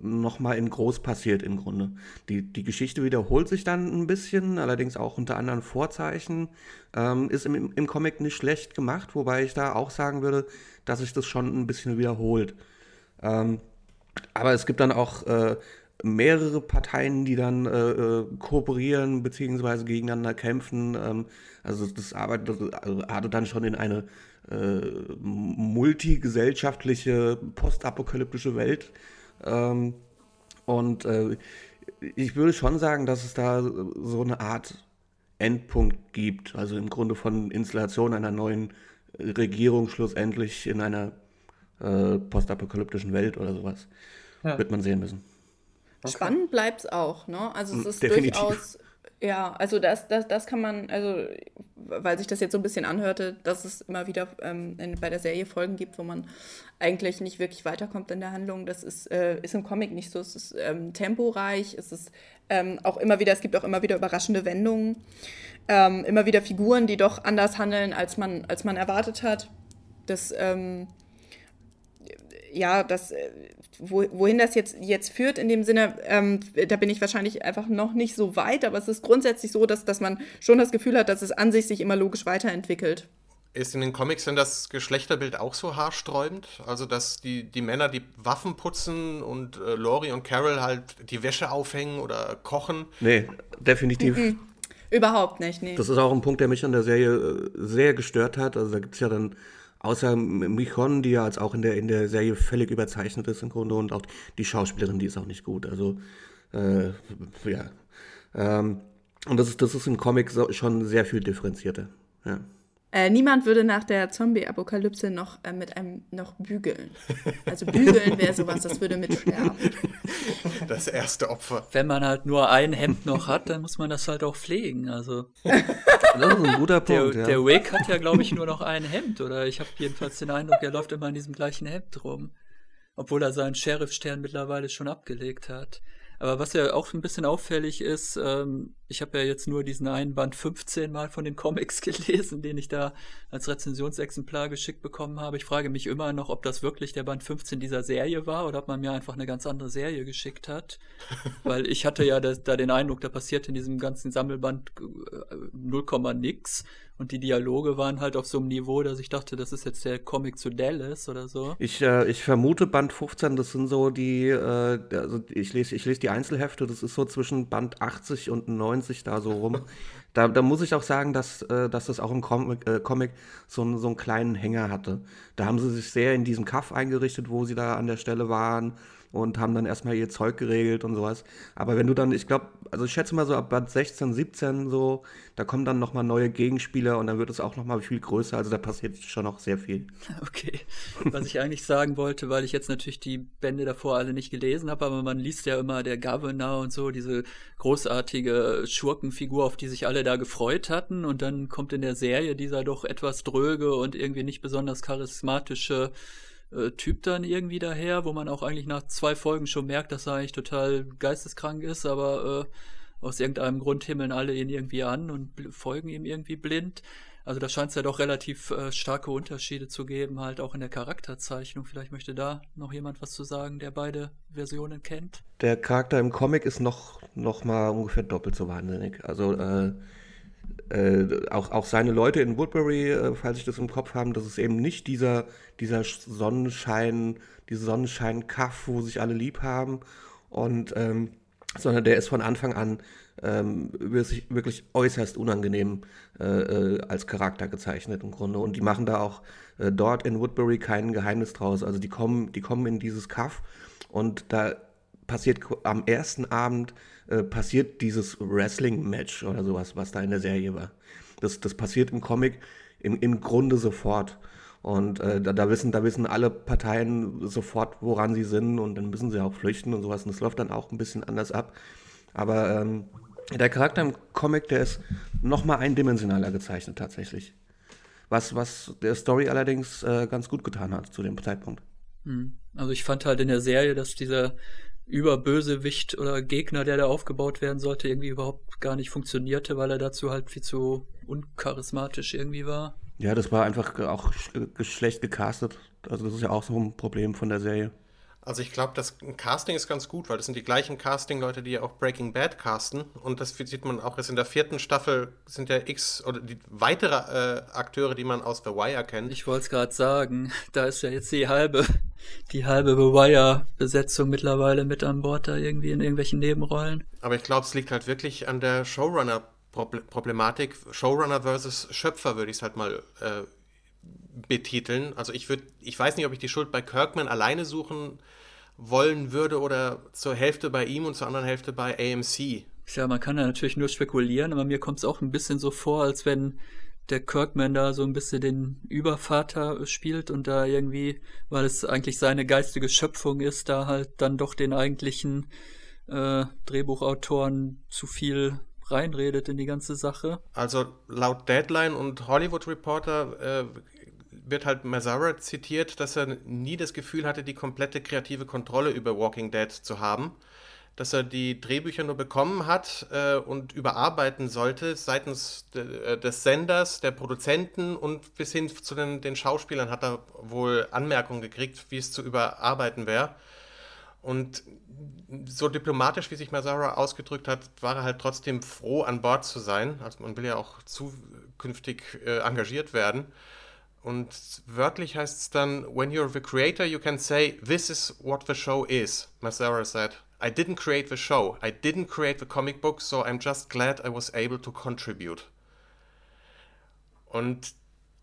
nochmal in groß passiert im Grunde. Die, die Geschichte wiederholt sich dann ein bisschen, allerdings auch unter anderen Vorzeichen. Ähm, ist im, im Comic nicht schlecht gemacht, wobei ich da auch sagen würde, dass sich das schon ein bisschen wiederholt. Ähm, aber es gibt dann auch äh, mehrere Parteien, die dann äh, äh kooperieren bzw. gegeneinander kämpfen. Ähm, also das arbeitet also artet dann schon in eine äh, multigesellschaftliche, postapokalyptische Welt ähm, und äh, ich würde schon sagen, dass es da so eine Art Endpunkt gibt. Also im Grunde von Installation einer neuen Regierung schlussendlich in einer äh, postapokalyptischen Welt oder sowas. Ja. Wird man sehen müssen. Okay. Spannend bleibt es auch, ne? Also es ist Definitiv. durchaus ja, also das, das, das kann man, also weil sich das jetzt so ein bisschen anhörte, dass es immer wieder ähm, in, bei der Serie Folgen gibt, wo man eigentlich nicht wirklich weiterkommt in der Handlung. Das ist, äh, ist im Comic nicht so. Es ist ähm, temporeich, es ist ähm, auch immer wieder, es gibt auch immer wieder überraschende Wendungen, ähm, immer wieder Figuren, die doch anders handeln, als man, als man erwartet hat. Das ähm, ja, das, äh, wo, wohin das jetzt, jetzt führt, in dem Sinne, ähm, da bin ich wahrscheinlich einfach noch nicht so weit, aber es ist grundsätzlich so, dass, dass man schon das Gefühl hat, dass es an sich sich immer logisch weiterentwickelt. Ist in den Comics denn das Geschlechterbild auch so haarsträubend? Also, dass die, die Männer die Waffen putzen und äh, Laurie und Carol halt die Wäsche aufhängen oder kochen? Nee, definitiv. Mhm. Überhaupt nicht, nee. Das ist auch ein Punkt, der mich an der Serie äh, sehr gestört hat. Also, da gibt es ja dann Außer Michon, die ja als auch in der, in der Serie völlig überzeichnet ist im Grunde und auch die Schauspielerin, die ist auch nicht gut. Also, äh, ja. Ähm, und das ist, das ist im Comic so, schon sehr viel differenzierter. Ja. Äh, niemand würde nach der Zombie-Apokalypse noch äh, mit einem noch bügeln. Also bügeln wäre sowas, das würde mitsterben. Das erste Opfer. Wenn man halt nur ein Hemd noch hat, dann muss man das halt auch pflegen. Also das ist ein guter Punkt. Der, ja. der Wick hat ja, glaube ich, nur noch ein Hemd. Oder ich habe jedenfalls den Eindruck, er läuft immer in diesem gleichen Hemd rum. Obwohl er seinen Sheriff-Stern mittlerweile schon abgelegt hat. Aber was ja auch ein bisschen auffällig ist, ähm, ich habe ja jetzt nur diesen einen Band 15 Mal von den Comics gelesen, den ich da als Rezensionsexemplar geschickt bekommen habe. Ich frage mich immer noch, ob das wirklich der Band 15 dieser Serie war oder ob man mir einfach eine ganz andere Serie geschickt hat. Weil ich hatte ja da, da den Eindruck, da passiert in diesem ganzen Sammelband 0, äh, nix. Und die Dialoge waren halt auf so einem Niveau, dass ich dachte, das ist jetzt der Comic zu Dallas oder so. Ich, äh, ich vermute Band 15, das sind so die, äh, also ich lese, ich lese die Einzelhefte, das ist so zwischen Band 80 und 90 da so rum. Da, da muss ich auch sagen, dass, äh, dass das auch im Comic, äh, Comic so, so einen kleinen Hänger hatte. Da haben sie sich sehr in diesem Kaff eingerichtet, wo sie da an der Stelle waren und haben dann erstmal ihr Zeug geregelt und sowas. Aber wenn du dann, ich glaube, also ich schätze mal so ab Band 16, 17 so, da kommen dann nochmal neue Gegenspieler und dann wird es auch nochmal viel größer. Also da passiert schon noch sehr viel. Okay. Was ich eigentlich sagen wollte, weil ich jetzt natürlich die Bände davor alle nicht gelesen habe, aber man liest ja immer der Governor und so, diese großartige Schurkenfigur, auf die sich alle da gefreut hatten. Und dann kommt in der Serie dieser doch etwas dröge und irgendwie nicht besonders charismatische äh, Typ dann irgendwie daher, wo man auch eigentlich nach zwei Folgen schon merkt, dass er eigentlich total geisteskrank ist, aber äh, aus irgendeinem Grund himmeln alle ihn irgendwie an und folgen ihm irgendwie blind. Also da scheint es ja doch relativ äh, starke Unterschiede zu geben, halt auch in der Charakterzeichnung. Vielleicht möchte da noch jemand was zu sagen, der beide Versionen kennt. Der Charakter im Comic ist noch, noch mal ungefähr doppelt so wahnsinnig. Also äh, äh, auch, auch seine Leute in Woodbury, äh, falls ich das im Kopf haben, das ist eben nicht dieser, dieser Sonnenschein, diese Sonnenschein-Kaff, wo sich alle lieb haben. Und ähm, sondern der ist von Anfang an ähm, wirklich, äußerst unangenehm äh, äh, als Charakter gezeichnet im Grunde. Und die machen da auch dort in Woodbury kein Geheimnis draus. Also die kommen, die kommen in dieses Kaff und da passiert am ersten Abend äh, passiert dieses Wrestling-Match oder sowas, was da in der Serie war. Das, das passiert im Comic im, im Grunde sofort. Und äh, da, da, wissen, da wissen alle Parteien sofort, woran sie sind und dann müssen sie auch flüchten und sowas. Und das läuft dann auch ein bisschen anders ab. Aber ähm, Der Charakter im Comic, der ist noch mal eindimensionaler gezeichnet tatsächlich. Was, was der Story allerdings äh, ganz gut getan hat zu dem Zeitpunkt. Hm. Also ich fand halt in der Serie, dass dieser Überbösewicht oder Gegner, der da aufgebaut werden sollte, irgendwie überhaupt gar nicht funktionierte, weil er dazu halt viel zu uncharismatisch irgendwie war. Ja, das war einfach auch schlecht gecastet. Also das ist ja auch so ein Problem von der Serie. Also ich glaube, das Casting ist ganz gut, weil das sind die gleichen Casting-Leute, die ja auch Breaking Bad casten. Und das sieht man auch jetzt in der vierten Staffel sind ja X oder die weitere äh, Akteure, die man aus The Wire kennt. Ich wollte es gerade sagen, da ist ja jetzt die halbe, die halbe The Wire-Besetzung mittlerweile mit an Bord da irgendwie in irgendwelchen Nebenrollen. Aber ich glaube, es liegt halt wirklich an der Showrunner-Problematik. Showrunner versus Schöpfer würde ich es halt mal äh, betiteln. Also ich würde, ich weiß nicht, ob ich die Schuld bei Kirkman alleine suchen wollen würde oder zur Hälfte bei ihm und zur anderen Hälfte bei AMC. Ja, man kann da natürlich nur spekulieren, aber mir kommt es auch ein bisschen so vor, als wenn der Kirkman da so ein bisschen den Übervater spielt und da irgendwie, weil es eigentlich seine geistige Schöpfung ist, da halt dann doch den eigentlichen äh, Drehbuchautoren zu viel reinredet in die ganze Sache. Also laut Deadline und Hollywood Reporter äh, wird halt Mazzara zitiert, dass er nie das Gefühl hatte, die komplette kreative Kontrolle über Walking Dead zu haben. Dass er die Drehbücher nur bekommen hat äh, und überarbeiten sollte seitens de, äh, des Senders, der Produzenten und bis hin zu den, den Schauspielern hat er wohl Anmerkungen gekriegt, wie es zu überarbeiten wäre. Und so diplomatisch, wie sich Mazzara ausgedrückt hat, war er halt trotzdem froh, an Bord zu sein. Also man will ja auch zukünftig äh, engagiert werden. Und wörtlich heißt es dann, when you're the creator, you can say, this is what the show is. Massara said, I didn't create the show. I didn't create the comic book, so I'm just glad I was able to contribute. Und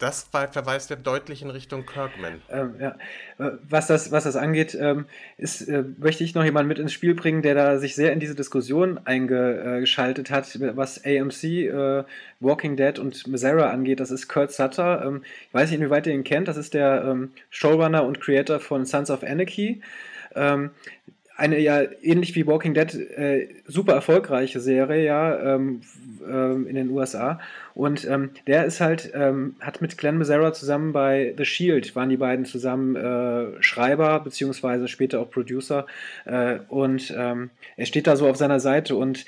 das verweist ja deutlich in Richtung Kirkman. Ähm, ja. Was, das, was das angeht, ähm, ist, äh, möchte ich noch jemanden mit ins Spiel bringen, der da sich sehr in diese Diskussion eingeschaltet hat, was AMC, äh, Walking Dead und Mazera angeht. Das ist Kurt Sutter. Ähm, ich weiß nicht, inwieweit ihr ihn kennt. Das ist der ähm, Showrunner und Creator von Sons of Anarchy. Eine ja ähnlich wie Walking Dead äh, super erfolgreiche Serie ja ähm, ähm, in den USA und ähm, der ist halt ähm, hat mit Glenn Mazzara zusammen bei The Shield waren die beiden zusammen äh, Schreiber beziehungsweise später auch Producer äh, und ähm, er steht da so auf seiner Seite und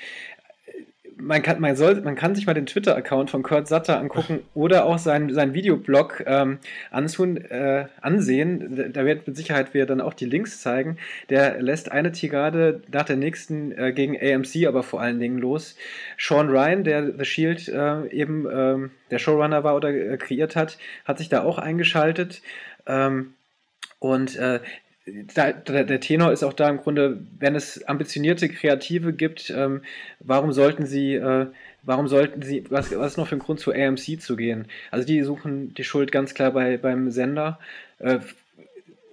man kann, man, soll, man kann sich mal den Twitter-Account von Kurt Sutter angucken oder auch seinen, seinen Videoblog ähm, ansehen, äh, ansehen. Da wird mit Sicherheit wir dann auch die Links zeigen. Der lässt eine Tirade nach der nächsten äh, gegen AMC aber vor allen Dingen los. Sean Ryan, der The Shield äh, eben ähm, der Showrunner war oder äh, kreiert hat, hat sich da auch eingeschaltet. Ähm, und äh, da, der Tenor ist auch da im Grunde, wenn es ambitionierte Kreative gibt, ähm, warum sollten sie, äh, warum sollten sie, was, was ist noch für ein Grund zu AMC zu gehen? Also die suchen die Schuld ganz klar bei, beim Sender. Äh,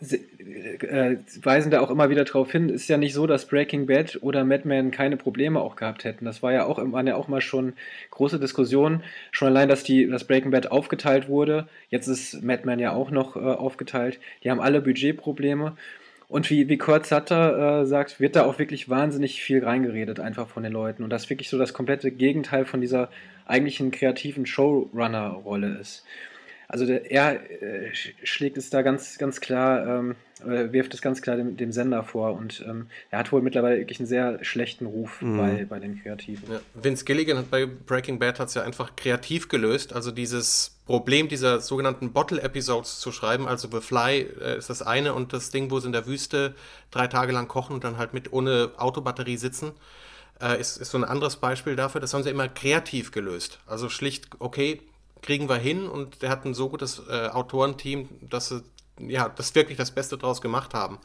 äh, weisen da auch immer wieder darauf hin, ist ja nicht so, dass Breaking Bad oder Mad Men keine Probleme auch gehabt hätten. Das war ja auch, waren ja auch mal schon große Diskussionen. Schon allein, dass die, dass Breaking Bad aufgeteilt wurde. Jetzt ist Mad Men ja auch noch äh, aufgeteilt. Die haben alle Budgetprobleme. Und wie, wie Kurt Sutter äh, sagt, wird da auch wirklich wahnsinnig viel reingeredet, einfach von den Leuten. Und das wirklich so das komplette Gegenteil von dieser eigentlichen kreativen Showrunner-Rolle ist. Also der, er äh, schlägt es da ganz, ganz klar, ähm, wirft es ganz klar dem, dem Sender vor und ähm, er hat wohl mittlerweile wirklich einen sehr schlechten Ruf mhm. bei, bei den Kreativen. Ja. Vince Gilligan hat bei Breaking Bad hat es ja einfach kreativ gelöst, also dieses Problem dieser sogenannten Bottle-Episodes zu schreiben, also The Fly äh, ist das eine und das Ding, wo sie in der Wüste drei Tage lang kochen und dann halt mit ohne Autobatterie sitzen. Äh, ist, ist so ein anderes Beispiel dafür. Das haben sie immer kreativ gelöst. Also schlicht, okay, kriegen wir hin und der hat ein so gutes äh, Autorenteam, dass sie ja, das wirklich das Beste draus gemacht haben.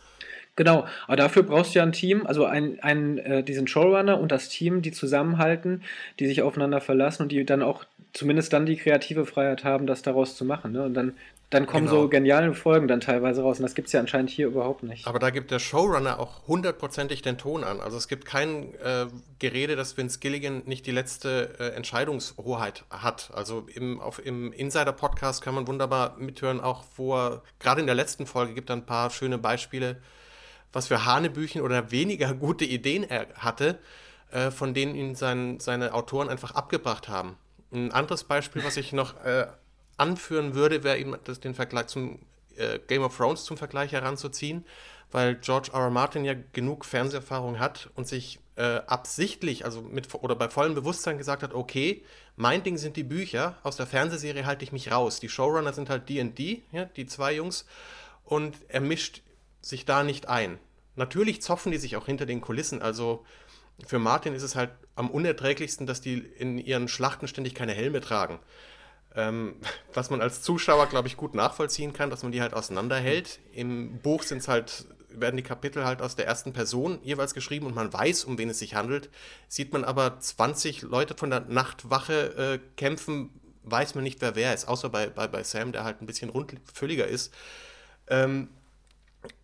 Genau, aber dafür brauchst du ja ein Team, also ein, ein, äh, diesen Showrunner und das Team, die zusammenhalten, die sich aufeinander verlassen und die dann auch zumindest dann die kreative Freiheit haben, das daraus zu machen. Ne? Und dann dann kommen genau. so geniale Folgen dann teilweise raus. Und das gibt es ja anscheinend hier überhaupt nicht. Aber da gibt der Showrunner auch hundertprozentig den Ton an. Also es gibt kein äh, Gerede, dass Vince Gilligan nicht die letzte äh, Entscheidungshoheit hat. Also im, im Insider-Podcast kann man wunderbar mithören, auch wo er, gerade in der letzten Folge gibt er ein paar schöne Beispiele, was für Hanebüchen oder weniger gute Ideen er hatte. äh, von denen ihn sein, seine Autoren einfach abgebracht haben. Ein anderes Beispiel, was ich noch äh, anführen würde, wäre eben das, den Vergleich zum äh, Game of Thrones zum Vergleich heranzuziehen, weil George R. R. Martin ja genug Fernseherfahrung hat und sich äh, absichtlich, also mit oder bei vollem Bewusstsein gesagt hat, okay, mein Ding sind die Bücher, aus der Fernsehserie halte ich mich raus. Die Showrunner sind halt D&D, ja, die zwei Jungs, und er mischt sich da nicht ein. Natürlich zoffen die sich auch hinter den Kulissen, also für Martin ist es halt am unerträglichsten, dass die in ihren Schlachten ständig keine Helme tragen. Ähm, was man als Zuschauer, glaube ich, gut nachvollziehen kann, dass man die halt auseinanderhält. Im Buch sind es halt werden die Kapitel halt aus der ersten Person jeweils geschrieben und man weiß, um wen es sich handelt. Sieht man aber 20 Leute von der Nachtwache äh, kämpfen, weiß man nicht, wer wer ist, außer bei, bei, bei Sam, der halt ein bisschen rundfülliger ist. Ähm,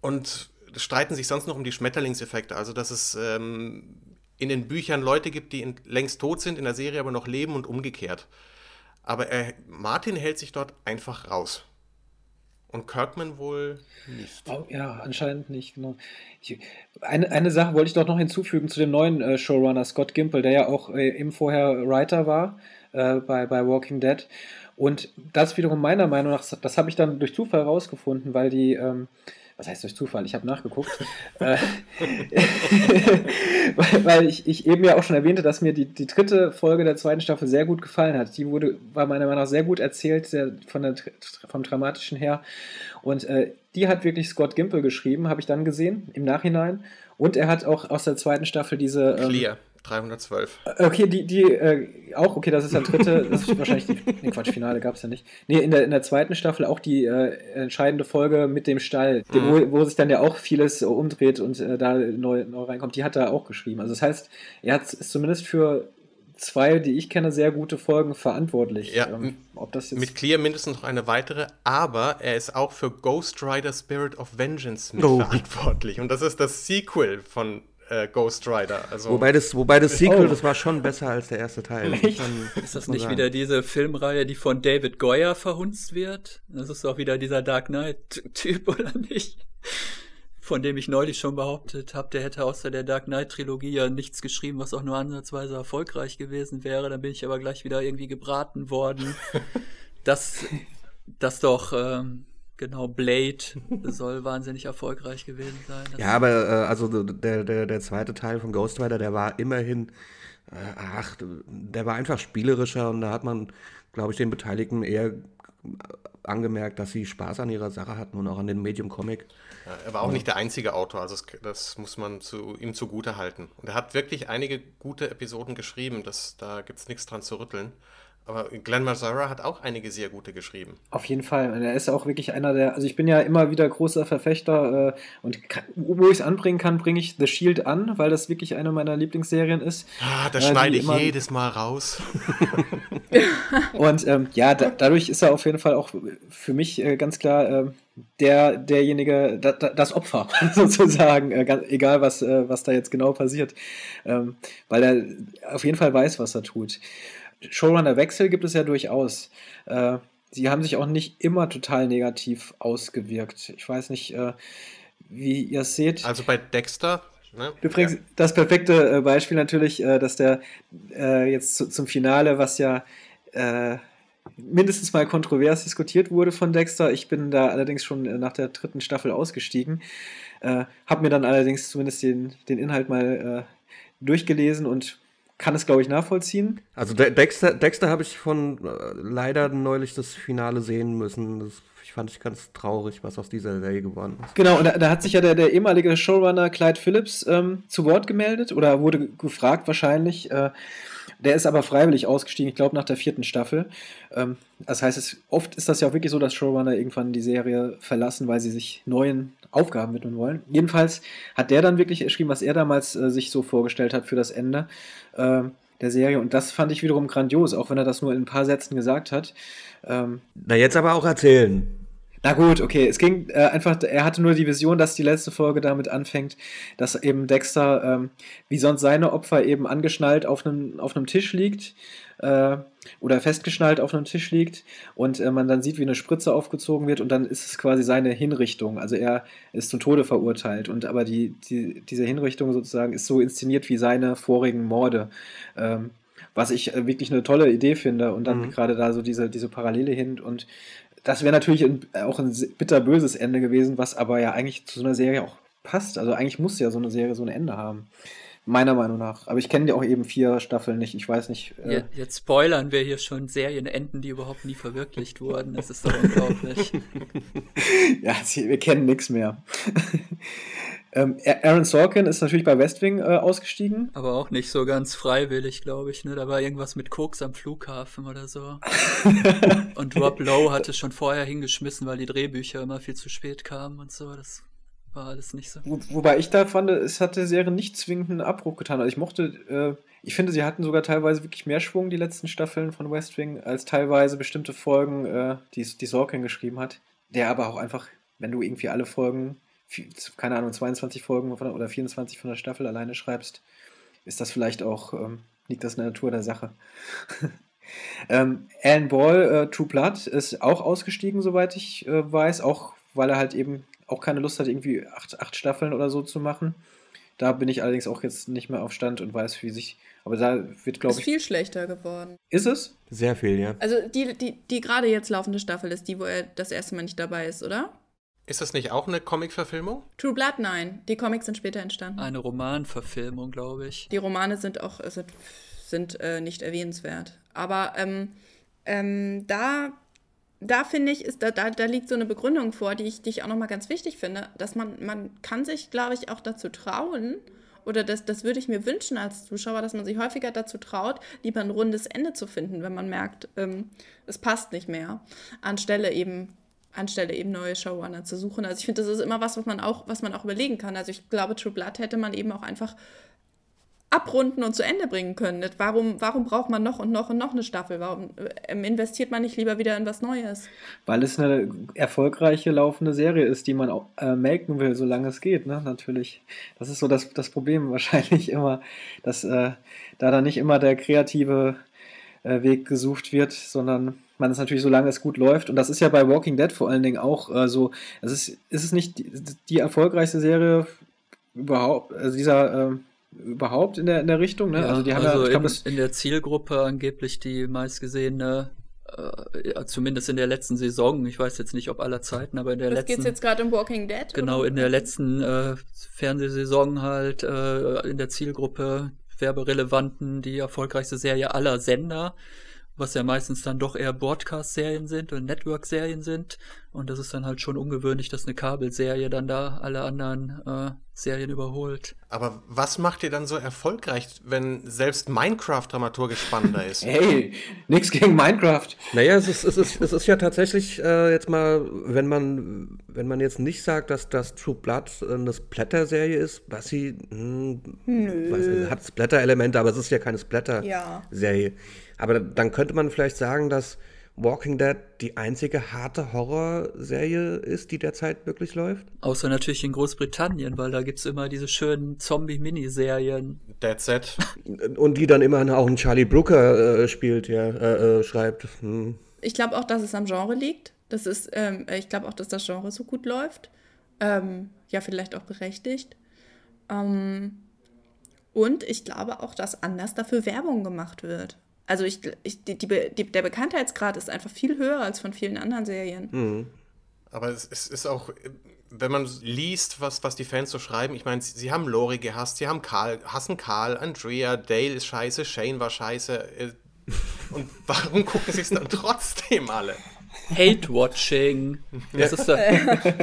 und streiten sich sonst noch um die Schmetterlingseffekte, also dass es ähm, in den Büchern Leute gibt, die in, längst tot sind, in der Serie aber noch leben und umgekehrt. Aber er, Martin hält sich dort einfach raus. Und Kirkman wohl nicht. Oh, ja, anscheinend nicht, genau. Ich, eine, eine Sache wollte ich doch noch hinzufügen zu dem neuen äh, Showrunner Scott Gimple, der ja auch äh, eben vorher Writer war äh, bei, bei Walking Dead. Und das wiederum meiner Meinung nach, das habe ich dann durch Zufall rausgefunden, weil die, ähm, was heißt durch Zufall? Ich habe nachgeguckt. Äh, weil, weil ich, ich, eben ja auch schon erwähnte, dass mir die, die dritte Folge der zweiten Staffel sehr gut gefallen hat. Die wurde, war meiner Meinung nach sehr gut erzählt, sehr, von der, vom Dramatischen her. Und äh, die hat wirklich Scott Gimple geschrieben, habe ich dann gesehen, im Nachhinein. Und er hat auch aus der zweiten Staffel diese. Ähm, Clear. 312. Äh, okay, die, die äh, auch, okay, das ist der dritte, das ist wahrscheinlich die, nee, Quatsch, Finale gab es ja nicht. Nee, in der, in der zweiten Staffel auch die äh, entscheidende Folge mit dem Stall, mhm. wo, wo sich dann ja auch vieles umdreht und äh, da neu, neu reinkommt, die hat er auch geschrieben. Also das heißt, er hat, ist zumindest für zwei, die ich kenne, sehr gute Folgen verantwortlich. Ja, ähm, ob das jetzt mit Clear mindestens noch eine weitere, aber er ist auch für Ghost Rider Spirit of Vengeance mitverantwortlich. Oh. Und das ist das Sequel von äh, Ghost Rider. Also wobei, das, wobei das Sequel, oh. das war schon besser als der erste Teil. ist das nicht wieder diese Filmreihe, die von David Goyer verhunzt wird? Das ist auch wieder dieser Dark Knight-Typ, oder nicht? Von dem ich neulich schon behauptet habe, der hätte außer der Dark Knight-Trilogie ja nichts geschrieben, was auch nur ansatzweise erfolgreich gewesen wäre. Dann bin ich aber gleich wieder irgendwie gebraten worden. dass das doch ähm, Genau, Blade soll wahnsinnig erfolgreich gewesen sein. Das ja, aber äh, also der, der, der zweite Teil von Ghost Rider, der war immerhin, äh, ach, der war einfach spielerischer und da hat man, glaube ich, den Beteiligten eher angemerkt, dass sie Spaß an ihrer Sache hatten und auch an dem Medium Comic. Ja, er war auch nicht der einzige Autor, also das, das muss man zu, ihm zugute halten. Und er hat wirklich einige gute Episoden geschrieben, das, da gibt es nichts dran zu rütteln. Aber Glenn Mazzara hat auch einige sehr gute geschrieben. Auf jeden Fall. Und er ist auch wirklich einer der. Also, ich bin ja immer wieder großer Verfechter äh, und kann, wo ich es anbringen kann, bringe ich The Shield an, weil das wirklich eine meiner Lieblingsserien ist. Ah, das äh, schneide ich jedes Mal raus. und ähm, ja, da, dadurch ist er auf jeden Fall auch für mich äh, ganz klar äh, der, derjenige, da, das Opfer sozusagen, äh, egal was, äh, was da jetzt genau passiert. Ähm, weil er auf jeden Fall weiß, was er tut. Showrunner-Wechsel gibt es ja durchaus. Äh, sie haben sich auch nicht immer total negativ ausgewirkt. Ich weiß nicht, äh, wie ihr es seht. Also bei Dexter. Ne? Übrigens, ja. das perfekte äh, Beispiel natürlich, äh, dass der äh, jetzt zu, zum Finale, was ja mindestens mal kontrovers diskutiert wurde von Dexter. Ich bin da allerdings schon nach der dritten Staffel ausgestiegen. Äh, habe mir dann allerdings zumindest den, den Inhalt mal äh, durchgelesen und kann es, glaube ich, nachvollziehen. Also Dexter, Dexter habe ich von äh, leider neulich das Finale sehen müssen. Das, ich fand ich ganz traurig, was aus dieser Serie geworden ist. Genau, und da, da hat sich ja der, der, ehemalige Showrunner Clyde Phillips ähm, zu Wort gemeldet oder wurde gefragt wahrscheinlich. Äh, der ist aber freiwillig ausgestiegen, ich glaube nach der vierten Staffel. Ähm, das heißt, es, oft ist das ja auch wirklich so, dass Showrunner irgendwann die Serie verlassen, weil sie sich neuen Aufgaben widmen wollen. Jedenfalls hat der dann wirklich geschrieben, was er damals äh, sich so vorgestellt hat für das Ende äh, der Serie. Und das fand ich wiederum grandios, auch wenn er das nur in ein paar Sätzen gesagt hat. Ähm, Na, jetzt aber auch erzählen. Na gut, okay. Es ging äh, einfach, er hatte nur die Vision, dass die letzte Folge damit anfängt, dass eben Dexter, ähm, wie sonst seine Opfer, eben angeschnallt auf einem, auf einem Tisch liegt äh, oder festgeschnallt auf einem Tisch liegt und äh, man dann sieht, wie eine Spritze aufgezogen wird und dann ist es quasi seine Hinrichtung. Also er ist zum Tode verurteilt und aber die, die, diese Hinrichtung sozusagen ist so inszeniert wie seine vorigen Morde. Ähm, was ich äh, wirklich eine tolle Idee finde und dann mhm. gerade da so diese, diese Parallele hin und das wäre natürlich ein, auch ein bitterböses Ende gewesen, was aber ja eigentlich zu so einer Serie auch passt. Also eigentlich muss ja so eine Serie so ein Ende haben. Meiner Meinung nach. Aber ich kenne ja auch eben vier Staffeln nicht. Ich weiß nicht. Äh ja, jetzt spoilern wir hier schon Serienenden, die überhaupt nie verwirklicht wurden. Das ist doch unglaublich. ja, wir kennen nichts mehr. Ähm, Aaron Sorkin ist natürlich bei Westwing äh, ausgestiegen. Aber auch nicht so ganz freiwillig, glaube ich. Ne? Da war irgendwas mit Koks am Flughafen oder so. und Rob Lowe hatte schon vorher hingeschmissen, weil die Drehbücher immer viel zu spät kamen und so. Das war alles nicht so. Wo, wobei ich da fand, es hat der Serie nicht zwingend einen Abbruch getan. Also ich mochte, äh, ich finde, sie hatten sogar teilweise wirklich mehr Schwung, die letzten Staffeln von West Wing, als teilweise bestimmte Folgen, äh, die, die Sorkin geschrieben hat. Der aber auch einfach, wenn du irgendwie alle Folgen keine Ahnung, 22 Folgen von, oder 24 von der Staffel alleine schreibst, ist das vielleicht auch, ähm, liegt das in der Natur der Sache. ähm, Alan Ball, äh, True Blood, ist auch ausgestiegen, soweit ich äh, weiß, auch weil er halt eben auch keine Lust hat, irgendwie acht, acht Staffeln oder so zu machen. Da bin ich allerdings auch jetzt nicht mehr auf Stand und weiß, wie sich. Aber da wird, glaube ich. Ist viel schlechter geworden. Ist es? Sehr viel, ja. Also die, die, die gerade jetzt laufende Staffel ist die, wo er das erste Mal nicht dabei ist, oder? Ist das nicht auch eine Comic-Verfilmung? True Blood, nein. Die Comics sind später entstanden. Eine Romanverfilmung, glaube ich. Die Romane sind auch sind, sind äh, nicht erwähnenswert. Aber ähm, ähm, da, da finde ich, ist, da, da, da liegt so eine Begründung vor, die ich, die ich auch nochmal ganz wichtig finde, dass man, man kann sich, glaube ich, auch dazu trauen, oder das, das würde ich mir wünschen als Zuschauer, dass man sich häufiger dazu traut, lieber ein rundes Ende zu finden, wenn man merkt, ähm, es passt nicht mehr, anstelle eben anstelle eben neue Showrunner zu suchen. Also ich finde, das ist immer was, was man auch, was man auch überlegen kann. Also ich glaube, True Blood hätte man eben auch einfach abrunden und zu Ende bringen können. Warum, warum braucht man noch und noch und noch eine Staffel? Warum ähm, investiert man nicht lieber wieder in was Neues? Weil es eine erfolgreiche laufende Serie ist, die man auch äh, melken will, solange es geht, ne? Natürlich. Das ist so das, das Problem wahrscheinlich immer, dass äh, da dann nicht immer der kreative äh, Weg gesucht wird, sondern man es natürlich, solange es gut läuft. Und das ist ja bei Walking Dead vor allen Dingen auch äh, so. Es ist, ist es nicht die, die, erfolgreichste Serie überhaupt, also dieser äh, überhaupt in der, in der Richtung, ne? Ja, also die haben also ja, glaub, in, in, der Zielgruppe angeblich die meistgesehene äh, zumindest in der letzten Saison, ich weiß jetzt nicht, ob aller Zeiten, aber in der Was letzten. geht's jetzt gerade um Walking Dead? Genau, oder? in der letzten äh, Fernsehsaison halt äh, in der Zielgruppe werberelevanten, die erfolgreichste Serie aller Sender was ja meistens dann doch eher Broadcast-Serien sind und Network-Serien sind. Und das ist dann halt schon ungewöhnlich, dass eine Kabelserie dann da alle anderen äh, Serien überholt. Aber was macht ihr dann so erfolgreich, wenn selbst Minecraft dramaturgisch spannender ist? hey, nix gegen Minecraft. Naja, es ist, es ist, es ist ja tatsächlich äh, jetzt mal, wenn man, wenn man jetzt nicht sagt, dass das True Blood eine Splatter-Serie ist, was sie hm, weiß, hat Splatter-Elemente, aber es ist ja keine Splatter-Serie. Ja. Aber dann könnte man vielleicht sagen, dass Walking Dead die einzige harte Horrorserie ist, die derzeit wirklich läuft? Außer natürlich in Großbritannien, weil da gibt es immer diese schönen Zombie-Miniserien. Dead Set. Und die dann immer auch einen Charlie Brooker äh, spielt, ja, äh, äh, schreibt. Hm. Ich glaube auch, dass es am Genre liegt. Das ist, ähm, ich glaube auch, dass das Genre so gut läuft. Ähm, ja, vielleicht auch berechtigt. Ähm, und ich glaube auch, dass anders dafür Werbung gemacht wird. Also ich, ich die, die, der Bekanntheitsgrad ist einfach viel höher als von vielen anderen Serien. Mhm. Aber es, es, ist auch, wenn man liest, was, was die Fans so schreiben, ich meine, sie, sie, haben Lori gehasst, sie haben Karl, hassen Karl, Andrea, Dale ist scheiße, Shane war scheiße. Äh, und warum gucken sie es dann trotzdem alle? Hate-Watching. Ja,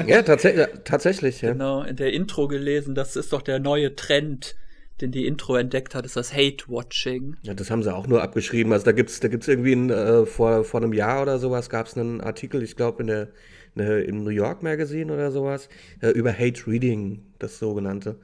ja tats tatsächlich. Ja. Genau, in der Intro gelesen, das ist doch der neue Trend den die Intro entdeckt hat, ist das Hate-Watching. Ja, das haben sie auch nur abgeschrieben. Also da gibt's, da gibt's irgendwie ein, äh, vor, vor einem Jahr oder sowas gab es einen Artikel, ich glaube in der, in New York Magazine oder sowas, äh, über Hate Reading, das sogenannte.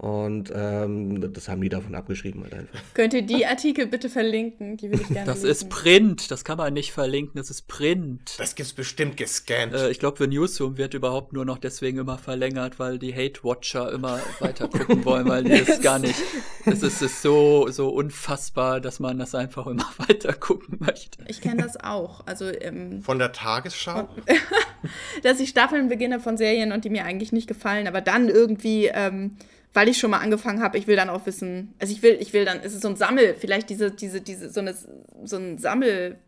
Und ähm, das haben die davon abgeschrieben halt einfach. Könnt ihr die Artikel bitte verlinken? Die würde ich gerne Das lesen. ist Print, das kann man nicht verlinken, das ist Print. Das gibt's bestimmt gescannt. Äh, ich glaube, für Newsroom wird überhaupt nur noch deswegen immer verlängert, weil die Hate-Watcher immer weiter gucken wollen, weil die das gar nicht. Es ist, ist so, so unfassbar, dass man das einfach immer weiter gucken möchte. Ich kenne das auch. Also, ähm, Von der Tagesschau? dass ich Staffeln beginne von Serien und die mir eigentlich nicht gefallen, aber dann irgendwie, ähm, weil ich schon mal angefangen habe, ich will dann auch wissen, also ich will, ich will dann, es ist so ein Sammel, vielleicht diese, diese, diese, so, eine, so ein Sammel,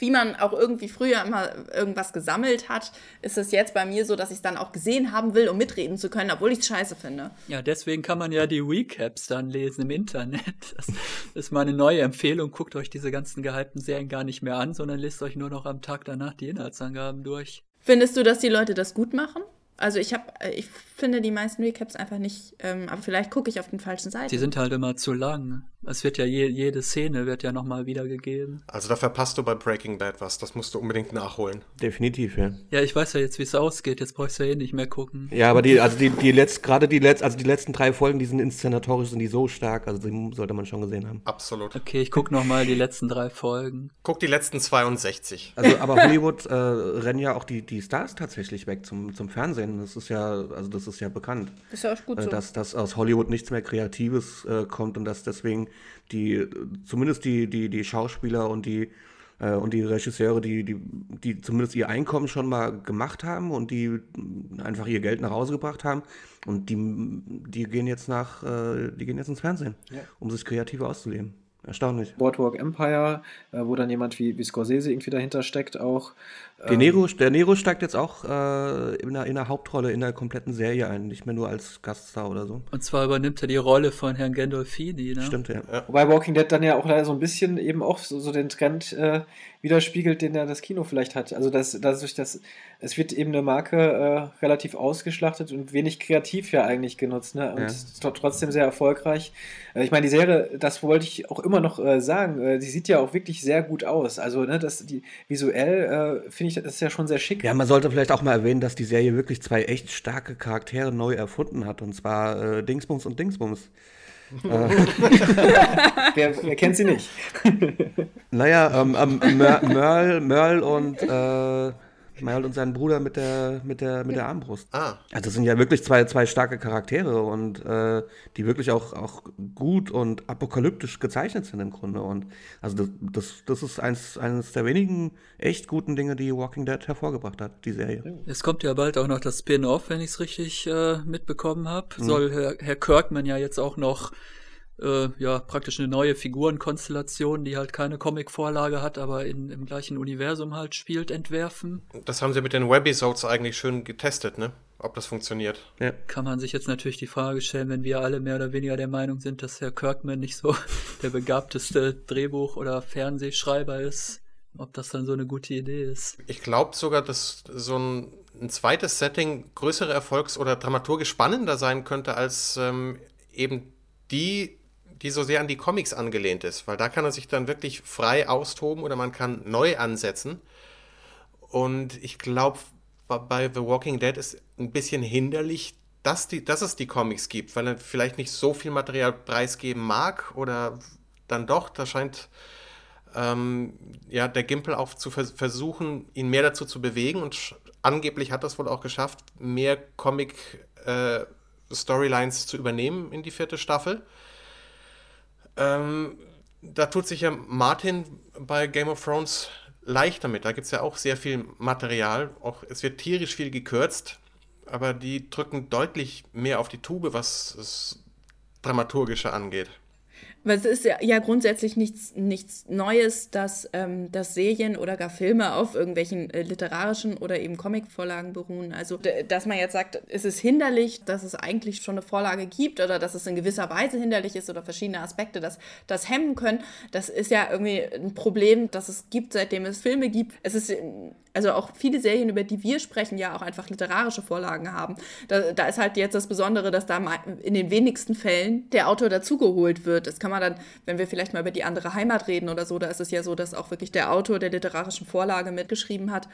wie man auch irgendwie früher immer irgendwas gesammelt hat, ist es jetzt bei mir so, dass ich es dann auch gesehen haben will, um mitreden zu können, obwohl ich es scheiße finde. Ja, deswegen kann man ja die Recaps dann lesen im Internet. Das ist meine neue Empfehlung. Guckt euch diese ganzen gehypten Serien gar nicht mehr an, sondern lest euch nur noch am Tag danach die Inhaltsangaben durch. Findest du, dass die Leute das gut machen? Also ich habe, ich finde die meisten Recaps einfach nicht, ähm, aber vielleicht gucke ich auf den falschen Seiten. Die sind halt immer zu lang. Es wird ja je, jede Szene wird ja nochmal wiedergegeben. Also da verpasst du bei Breaking Bad was. Das musst du unbedingt nachholen. Definitiv, ja. Ja, ich weiß ja jetzt, wie es ausgeht. Jetzt brauchst du ja eh nicht mehr gucken. Ja, aber die, also die, die letzt, gerade die letzt, also die letzten drei Folgen, die sind inszenatorisch, sind die so stark, also die sollte man schon gesehen haben. Absolut. Okay, ich guck nochmal die letzten drei Folgen. Guck die letzten 62. Also, aber Hollywood äh, rennen ja auch die, die Stars tatsächlich weg zum, zum Fernsehen. Das ist ja, also das ist ja bekannt. ist ja auch gut äh, so. dass, dass aus Hollywood nichts mehr Kreatives äh, kommt und dass deswegen die, zumindest die, die, die Schauspieler und die, äh, und die Regisseure, die, die, die zumindest ihr Einkommen schon mal gemacht haben und die einfach ihr Geld nach Hause gebracht haben und die, die gehen jetzt nach, äh, die gehen jetzt ins Fernsehen, Ja. um sich kreativer auszuleben. Erstaunlich. Boardwalk Empire, äh, wo dann jemand wie, wie Scorsese irgendwie dahinter steckt, auch. Der Nero, der Nero steigt jetzt auch äh, in, der, in der Hauptrolle in der kompletten Serie ein, nicht mehr nur als Gaststar oder so. Und zwar übernimmt er die Rolle von Herrn Gandolfini, ne? Stimmt, ja. Wobei Walking Dead dann ja auch leider so ein bisschen eben auch so, so den Trend äh, widerspiegelt, den ja das Kino vielleicht hat. Also das, dadurch, dass es wird eben eine Marke äh, relativ ausgeschlachtet und wenig kreativ ja eigentlich genutzt, ne? Und Ja. tr- trotzdem sehr erfolgreich. Äh, ich meine, die Serie, das wollte ich auch immer noch äh, sagen, äh, die sieht ja auch wirklich sehr gut aus. Also, ne, das, die visuell äh, finde ich, das ist ja schon sehr schick. Ja, man sollte vielleicht auch mal erwähnen, dass die Serie wirklich zwei echt starke Charaktere neu erfunden hat. Und zwar äh, Dingsbums und Dingsbums. Wer, wer kennt sie nicht? Naja, ähm, ähm, Mer Merle, Merle und äh, Merle und sein Bruder mit der, mit der, mit der Armbrust. Ah, Also das sind ja wirklich zwei, zwei starke Charaktere und äh, die wirklich auch, auch gut und apokalyptisch gezeichnet sind im Grunde. Und also das, das, das ist eins, eines der wenigen echt guten Dinge, die Walking Dead hervorgebracht hat, die Serie. Es kommt ja bald auch noch das Spin-off, wenn ich es richtig äh, mitbekommen habe. Mhm. Soll Herr, Herr Kirkman ja jetzt auch noch äh, ja praktisch eine neue Figurenkonstellation, die halt keine Comic-Vorlage hat, aber in, im gleichen Universum halt spielt, entwerfen. das haben sie mit den Webisodes eigentlich schön getestet, ne? Ob das funktioniert. Ja. Kann man sich jetzt natürlich die Frage stellen, wenn wir alle mehr oder weniger der Meinung sind, dass Herr Kirkman nicht so der begabteste Drehbuch- oder Fernsehschreiber ist, ob das dann so eine gute Idee ist. Ich glaube sogar, dass so ein, ein zweites Setting größere Erfolgs- oder dramaturgisch spannender sein könnte als ähm, eben die, die so sehr an die Comics angelehnt ist, weil da kann er sich dann wirklich frei austoben oder man kann neu ansetzen. Und ich glaube, bei The Walking Dead ist ein bisschen hinderlich, dass, die, dass es die Comics gibt, weil er vielleicht nicht so viel Material preisgeben mag oder dann doch, da scheint ähm, ja, der Gimpel auch zu vers versuchen, ihn mehr dazu zu bewegen und angeblich hat das wohl auch geschafft, mehr Comic-Storylines zu übernehmen in die vierte Staffel. Ähm, da tut sich ja Martin bei Game of Thrones leicht damit. Da gibt es ja auch sehr viel Material. Auch, es wird tierisch viel gekürzt, aber die drücken deutlich mehr auf die Tube, was das Dramaturgische angeht. Weil es ist ja, ja grundsätzlich nichts, nichts Neues, dass, ähm, dass Serien oder gar Filme auf irgendwelchen äh, literarischen oder eben Comicvorlagen beruhen. Also, dass man jetzt sagt, es ist hinderlich, dass es eigentlich schon eine Vorlage gibt oder dass es in gewisser Weise hinderlich ist oder verschiedene Aspekte das, das hemmen können, das ist ja irgendwie ein Problem, das es gibt, seitdem es Filme gibt. Es ist, also auch viele Serien, über die wir sprechen, ja auch einfach literarische Vorlagen haben. Da, da ist halt jetzt das Besondere, dass da in den wenigsten Fällen der Autor dazugeholt wird. Das kann man dann, wenn wir vielleicht mal über die andere Heimat reden oder so, da ist es ja so, dass auch wirklich der Autor der literarischen Vorlage mitgeschrieben hat.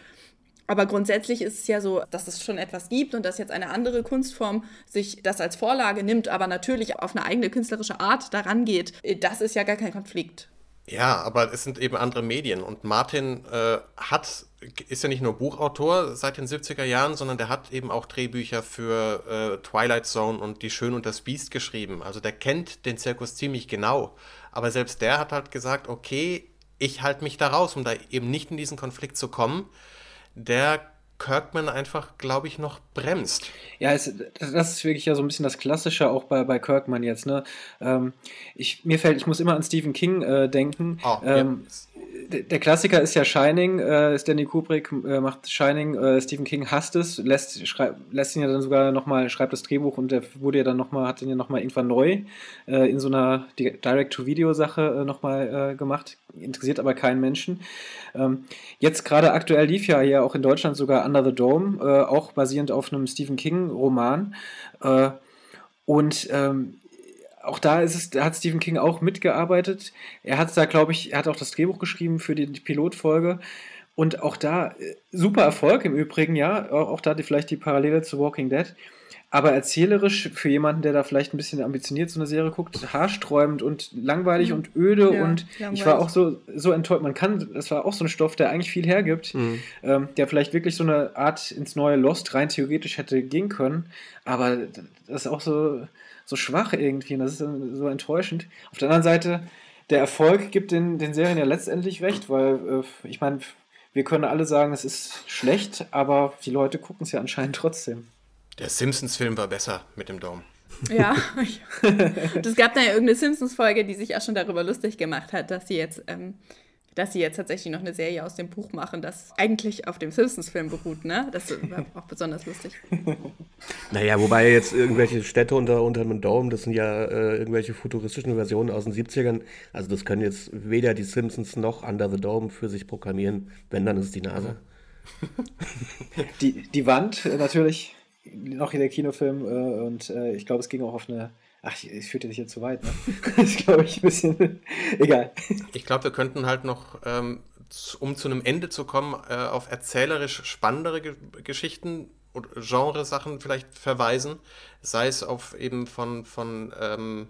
Aber grundsätzlich ist es ja so, dass es schon etwas gibt und dass jetzt eine andere Kunstform sich das als Vorlage nimmt, aber natürlich auf eine eigene künstlerische Art daran geht. Das ist ja gar kein Konflikt. Ja, aber es sind eben andere Medien und Martin äh, hat, ist ja nicht nur Buchautor seit den 70er Jahren, sondern der hat eben auch Drehbücher für äh, Twilight Zone und Die Schön und das Biest geschrieben. Also der kennt den Zirkus ziemlich genau. Aber selbst der hat halt gesagt, okay, ich halte mich da raus, um da eben nicht in diesen Konflikt zu kommen. Der Kirkman einfach, glaube ich, noch bremst. Ja, es, das ist wirklich ja so ein bisschen das Klassische auch bei, bei Kirkman jetzt. Ne? Ähm, ich, mir fällt, ich muss immer an Stephen King äh, denken. Oh, ähm, ja der Klassiker ist ja Shining. Äh, Stanley Kubrick äh, macht Shining. Äh, Stephen King hasst es, lässt, lässt ihn ja dann sogar nochmal, schreibt das Drehbuch und der wurde ja dann nochmal, hat ihn ja nochmal irgendwann neu äh, in so einer Direct-to-Video-Sache äh, nochmal äh, gemacht. Interessiert aber keinen Menschen. Ähm, jetzt gerade aktuell lief ja hier auch in Deutschland sogar Under the Dome, äh, auch basierend auf einem Stephen King-Roman. und ähm, auch da ist es, da hat Stephen King auch mitgearbeitet. Er hat da, glaube ich, er hat auch das Drehbuch geschrieben für die, Pilotfolge. Und auch da äh, super Erfolg im Übrigen, ja. Auch da die, vielleicht die Parallele zu Walking Dead. Aber erzählerisch für jemanden, der da vielleicht ein bisschen ambitioniert so eine Serie guckt, haarsträubend und langweilig mhm. und öde. Ja, und langweilig. ich war auch so, so enttäuscht. Man kann, das war auch so ein Stoff, der eigentlich viel hergibt, mhm. ähm, der vielleicht wirklich so eine Art ins neue Lost rein theoretisch hätte gehen können. Aber das ist auch so, so schwach irgendwie und das ist so enttäuschend. Auf der anderen Seite, der Erfolg gibt den, den Serien ja letztendlich recht, weil äh, ich meine, wir können alle sagen, es ist schlecht, aber die Leute gucken es ja anscheinend trotzdem. Der Simpsons-Film war besser mit dem Dome. Ja, es gab da ja irgendeine Simpsons-Folge, die sich auch schon darüber lustig gemacht hat, dass sie jetzt ähm, dass sie jetzt tatsächlich noch eine Serie aus dem Buch machen, das eigentlich auf dem Simpsons-Film beruht, ne? Das war auch besonders lustig. Naja, wobei jetzt irgendwelche Städte unter, unter dem Dome, das sind ja äh, irgendwelche futuristischen Versionen aus den 70ern. Also das können jetzt weder die Simpsons noch Under the Dome für sich programmieren. Wenn, dann ist es die NASA. Die, die Wand äh, natürlich, noch in der Kinofilm äh, und äh, ich glaube, es ging auch auf eine Ach, ich, ich führte dich jetzt zu weit, ne? das ist, glaube ich, ein bisschen. Egal. Ich glaube, wir könnten halt noch, ähm, um zu einem Ende zu kommen, äh, auf erzählerisch spannendere Ge Geschichten und Genresachen vielleicht verweisen. Sei es auf eben von, von ähm,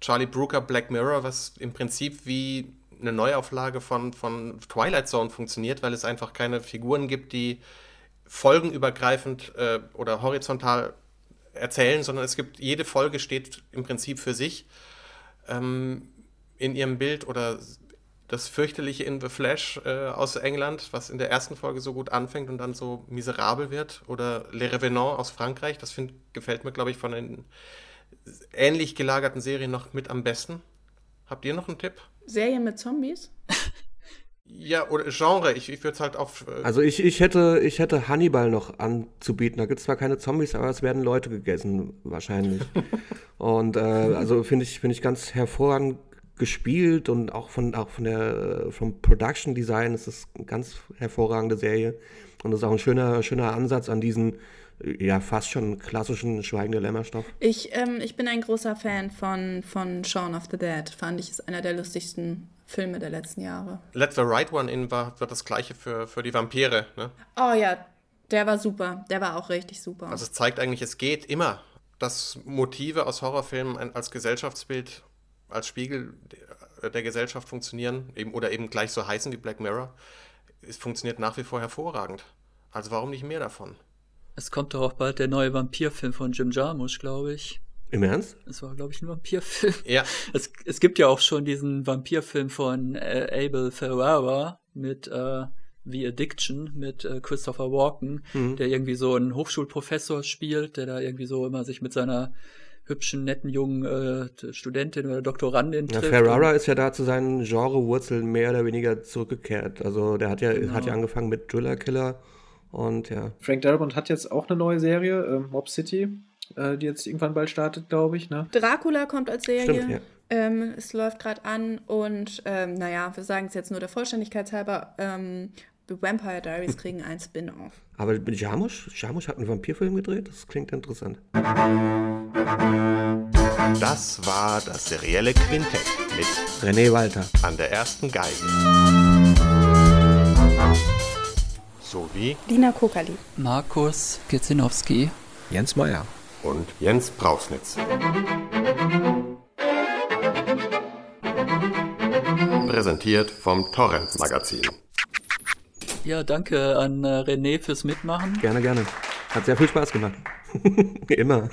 Charlie Brooker Black Mirror, was im Prinzip wie eine Neuauflage von, von Twilight Zone funktioniert, weil es einfach keine Figuren gibt, die folgenübergreifend äh, oder horizontal erzählen, sondern es gibt, jede Folge steht im Prinzip für sich ähm, in ihrem Bild oder das fürchterliche In the Flash äh, aus England, was in der ersten Folge so gut anfängt und dann so miserabel wird, oder Le Revenant aus Frankreich, das find, gefällt mir, glaube ich, von den ähnlich gelagerten Serien noch mit am besten. Habt ihr noch einen Tipp? Serien mit Zombies? Ja, oder Genre, ich, ich würde es halt auf. Äh also ich, ich, hätte, ich hätte Hannibal noch anzubieten. Da gibt es zwar keine Zombies, aber es werden Leute gegessen, wahrscheinlich. und äh, also finde ich, find ich ganz hervorragend gespielt und auch von, auch von der, vom Production Design ist es eine ganz hervorragende Serie. Und das ist auch ein schöner, schöner Ansatz an diesen ja, fast schon klassischen Schweigende Lämmerstoff. Ich, ähm, ich bin ein großer Fan von, von Shaun of the Dead. Fand ich ist einer der lustigsten Filme der letzten Jahre. Let the Right One In war, war das gleiche für, für die Vampire, ne? Oh ja, der war super. Der war auch richtig super. Also es zeigt eigentlich, es geht immer, dass Motive aus Horrorfilmen als Gesellschaftsbild, als Spiegel der Gesellschaft funktionieren, eben, oder eben gleich so heißen wie Black Mirror. Es funktioniert nach wie vor hervorragend. Also warum nicht mehr davon? Es kommt doch auch bald der neue Vampirfilm von Jim Jarmusch, glaube ich. Im Ernst? Es war, glaube ich, ein Vampirfilm. Ja. Es, es gibt ja auch schon diesen Vampirfilm von äh, Abel Ferrara mit äh, The Addiction mit äh, Christopher Walken, mhm. der irgendwie so einen Hochschulprofessor spielt, der da irgendwie so immer sich mit seiner hübschen, netten, jungen äh, Studentin oder Doktorandin trifft. Ja, Ferrara ist ja da zu seinen Genrewurzeln mehr oder weniger zurückgekehrt. Also der hat ja, genau. hat ja angefangen mit Driller Killer und ja. Frank Darabont hat jetzt auch eine neue Serie, äh, Mob City äh, die jetzt irgendwann bald startet, glaube ich. Ne? Dracula kommt als Serie. Stimmt, ja. Ähm, es läuft gerade an und ähm, naja, wir sagen es jetzt nur der Vollständigkeit halber. Ähm, The Vampire Diaries kriegen ein Spin-off. Aber Jamusch? Jamusch hat einen Vampirfilm gedreht? Das klingt interessant. Das war das serielle Quintett mit René Walter an der ersten Geige. So, wie Lina Kokali. Markus Gezinowski. Jens Meyer. Und Jens Brausnitz. Präsentiert vom Torrent Magazin. Ja, danke an äh, René fürs Mitmachen. Gerne, gerne. Hat sehr viel Spaß gemacht. Immer.